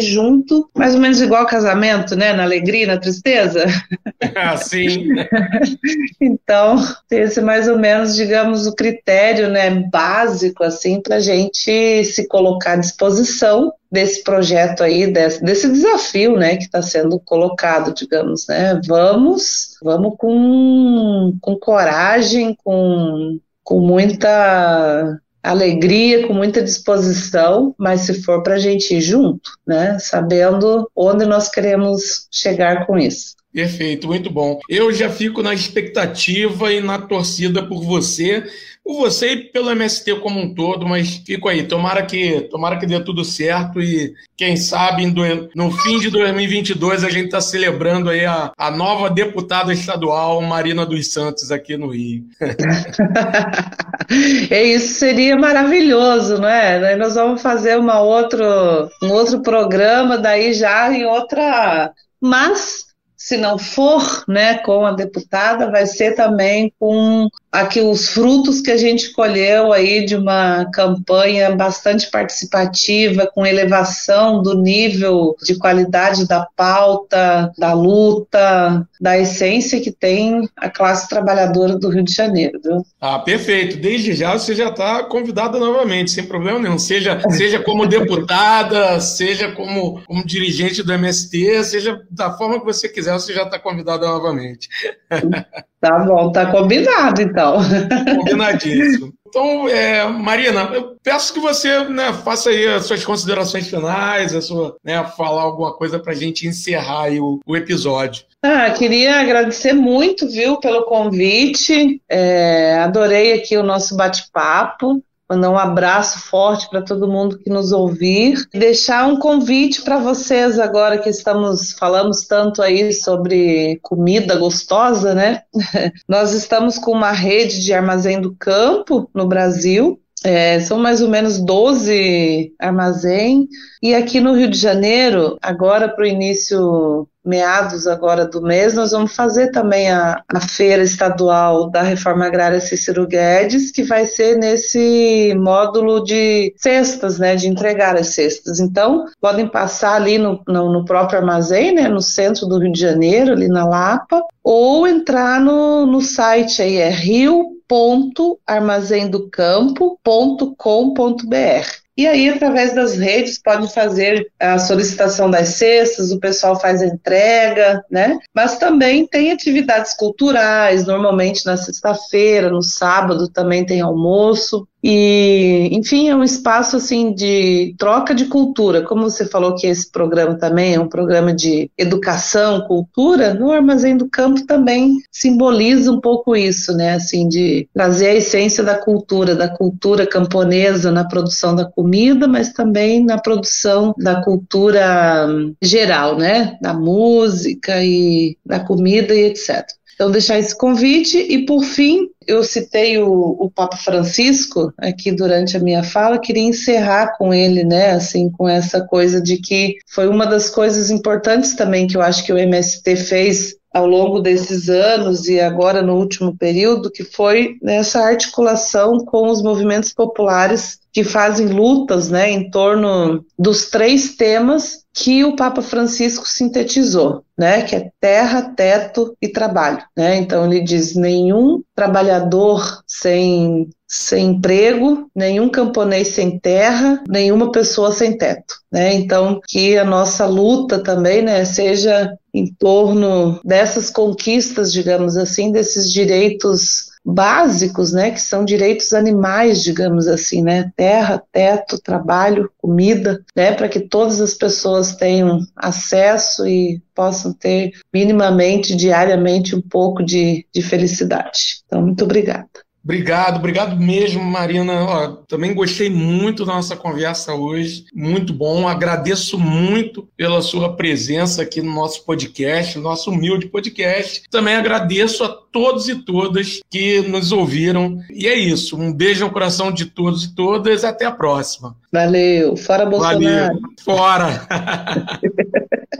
junto, mais ou menos igual casamento, né? Na alegria, na tristeza. (laughs) Ah, sim. então, esse é mais ou menos, digamos, o critério, né, básico, assim, para a gente se colocar à disposição desse projeto aí, desse, desse desafio, né, que está sendo colocado, digamos, né, vamos, vamos com, com coragem, com, com muita alegria, com muita disposição, mas se for para a gente ir junto, né, sabendo onde nós queremos chegar com isso. Perfeito, muito bom. Eu já fico na expectativa e na torcida por você, por você e pelo MST como um todo, mas fico aí. Tomara que, tomara que dê tudo certo e quem sabe no fim de 2022 a gente está celebrando aí a, a nova deputada estadual Marina dos Santos aqui no Rio. (laughs) é isso seria maravilhoso, não é? Nós vamos fazer uma outro, um outro programa daí já em outra mas se não for né, com a deputada, vai ser também com aqui os frutos que a gente colheu aí de uma campanha bastante participativa, com elevação do nível de qualidade da pauta, da luta, da essência que tem a classe trabalhadora do Rio de Janeiro. Viu? Ah, perfeito. Desde já você já está convidada novamente, sem problema nenhum. Seja, seja como deputada, seja como, como dirigente do MST, seja da forma que você quiser, você já está convidada novamente. Tá bom, tá combinado então. Combinadíssimo. Então, é, Marina, eu peço que você né, faça aí as suas considerações finais, a sua, né, falar alguma coisa para a gente encerrar o, o, episódio. Ah, queria agradecer muito, viu, pelo convite. É, adorei aqui o nosso bate-papo mandar um abraço forte para todo mundo que nos ouvir, deixar um convite para vocês agora que estamos falamos tanto aí sobre comida gostosa, né? (laughs) Nós estamos com uma rede de armazém do campo no Brasil é, são mais ou menos 12 armazém. E aqui no Rio de Janeiro, agora para o início, meados agora do mês, nós vamos fazer também a, a feira estadual da Reforma Agrária Cícero Guedes, que vai ser nesse módulo de cestas, né, de entregar as cestas. Então, podem passar ali no, no, no próprio armazém, né, no centro do Rio de Janeiro, ali na Lapa, ou entrar no, no site aí, é Rio www.armazendocampo.com.br. E aí, através das redes, pode fazer a solicitação das cestas, o pessoal faz a entrega, né? Mas também tem atividades culturais, normalmente na sexta-feira, no sábado também tem almoço. E, enfim, é um espaço assim de troca de cultura. Como você falou que esse programa também é um programa de educação, cultura, no Armazém do Campo também simboliza um pouco isso, né? Assim, de trazer a essência da cultura, da cultura camponesa na produção da comida, mas também na produção da cultura geral, né? Da música e da comida e etc. Então, deixar esse convite e, por fim, eu citei o, o Papa Francisco aqui durante a minha fala, queria encerrar com ele, né, assim, com essa coisa de que foi uma das coisas importantes também que eu acho que o MST fez ao longo desses anos e agora no último período, que foi nessa articulação com os movimentos populares que fazem lutas né, em torno dos três temas que o Papa Francisco sintetizou, né, que é terra, teto e trabalho. Né? Então ele diz nenhum trabalhador sem sem emprego, nenhum camponês sem terra, nenhuma pessoa sem teto, né? Então que a nossa luta também, né, seja em torno dessas conquistas, digamos assim, desses direitos básicos, né, que são direitos animais, digamos assim, né, terra, teto, trabalho, comida, né, para que todas as pessoas tenham acesso e possam ter minimamente, diariamente, um pouco de, de felicidade. Então, muito obrigada. Obrigado, obrigado mesmo, Marina. Ó, também gostei muito da nossa conversa hoje, muito bom. Agradeço muito pela sua presença aqui no nosso podcast, nosso humilde podcast. Também agradeço a todos e todas que nos ouviram. E é isso. Um beijo no coração de todos e todas. Até a próxima. Valeu. Fora Bolsonaro. Valeu. Fora. (laughs)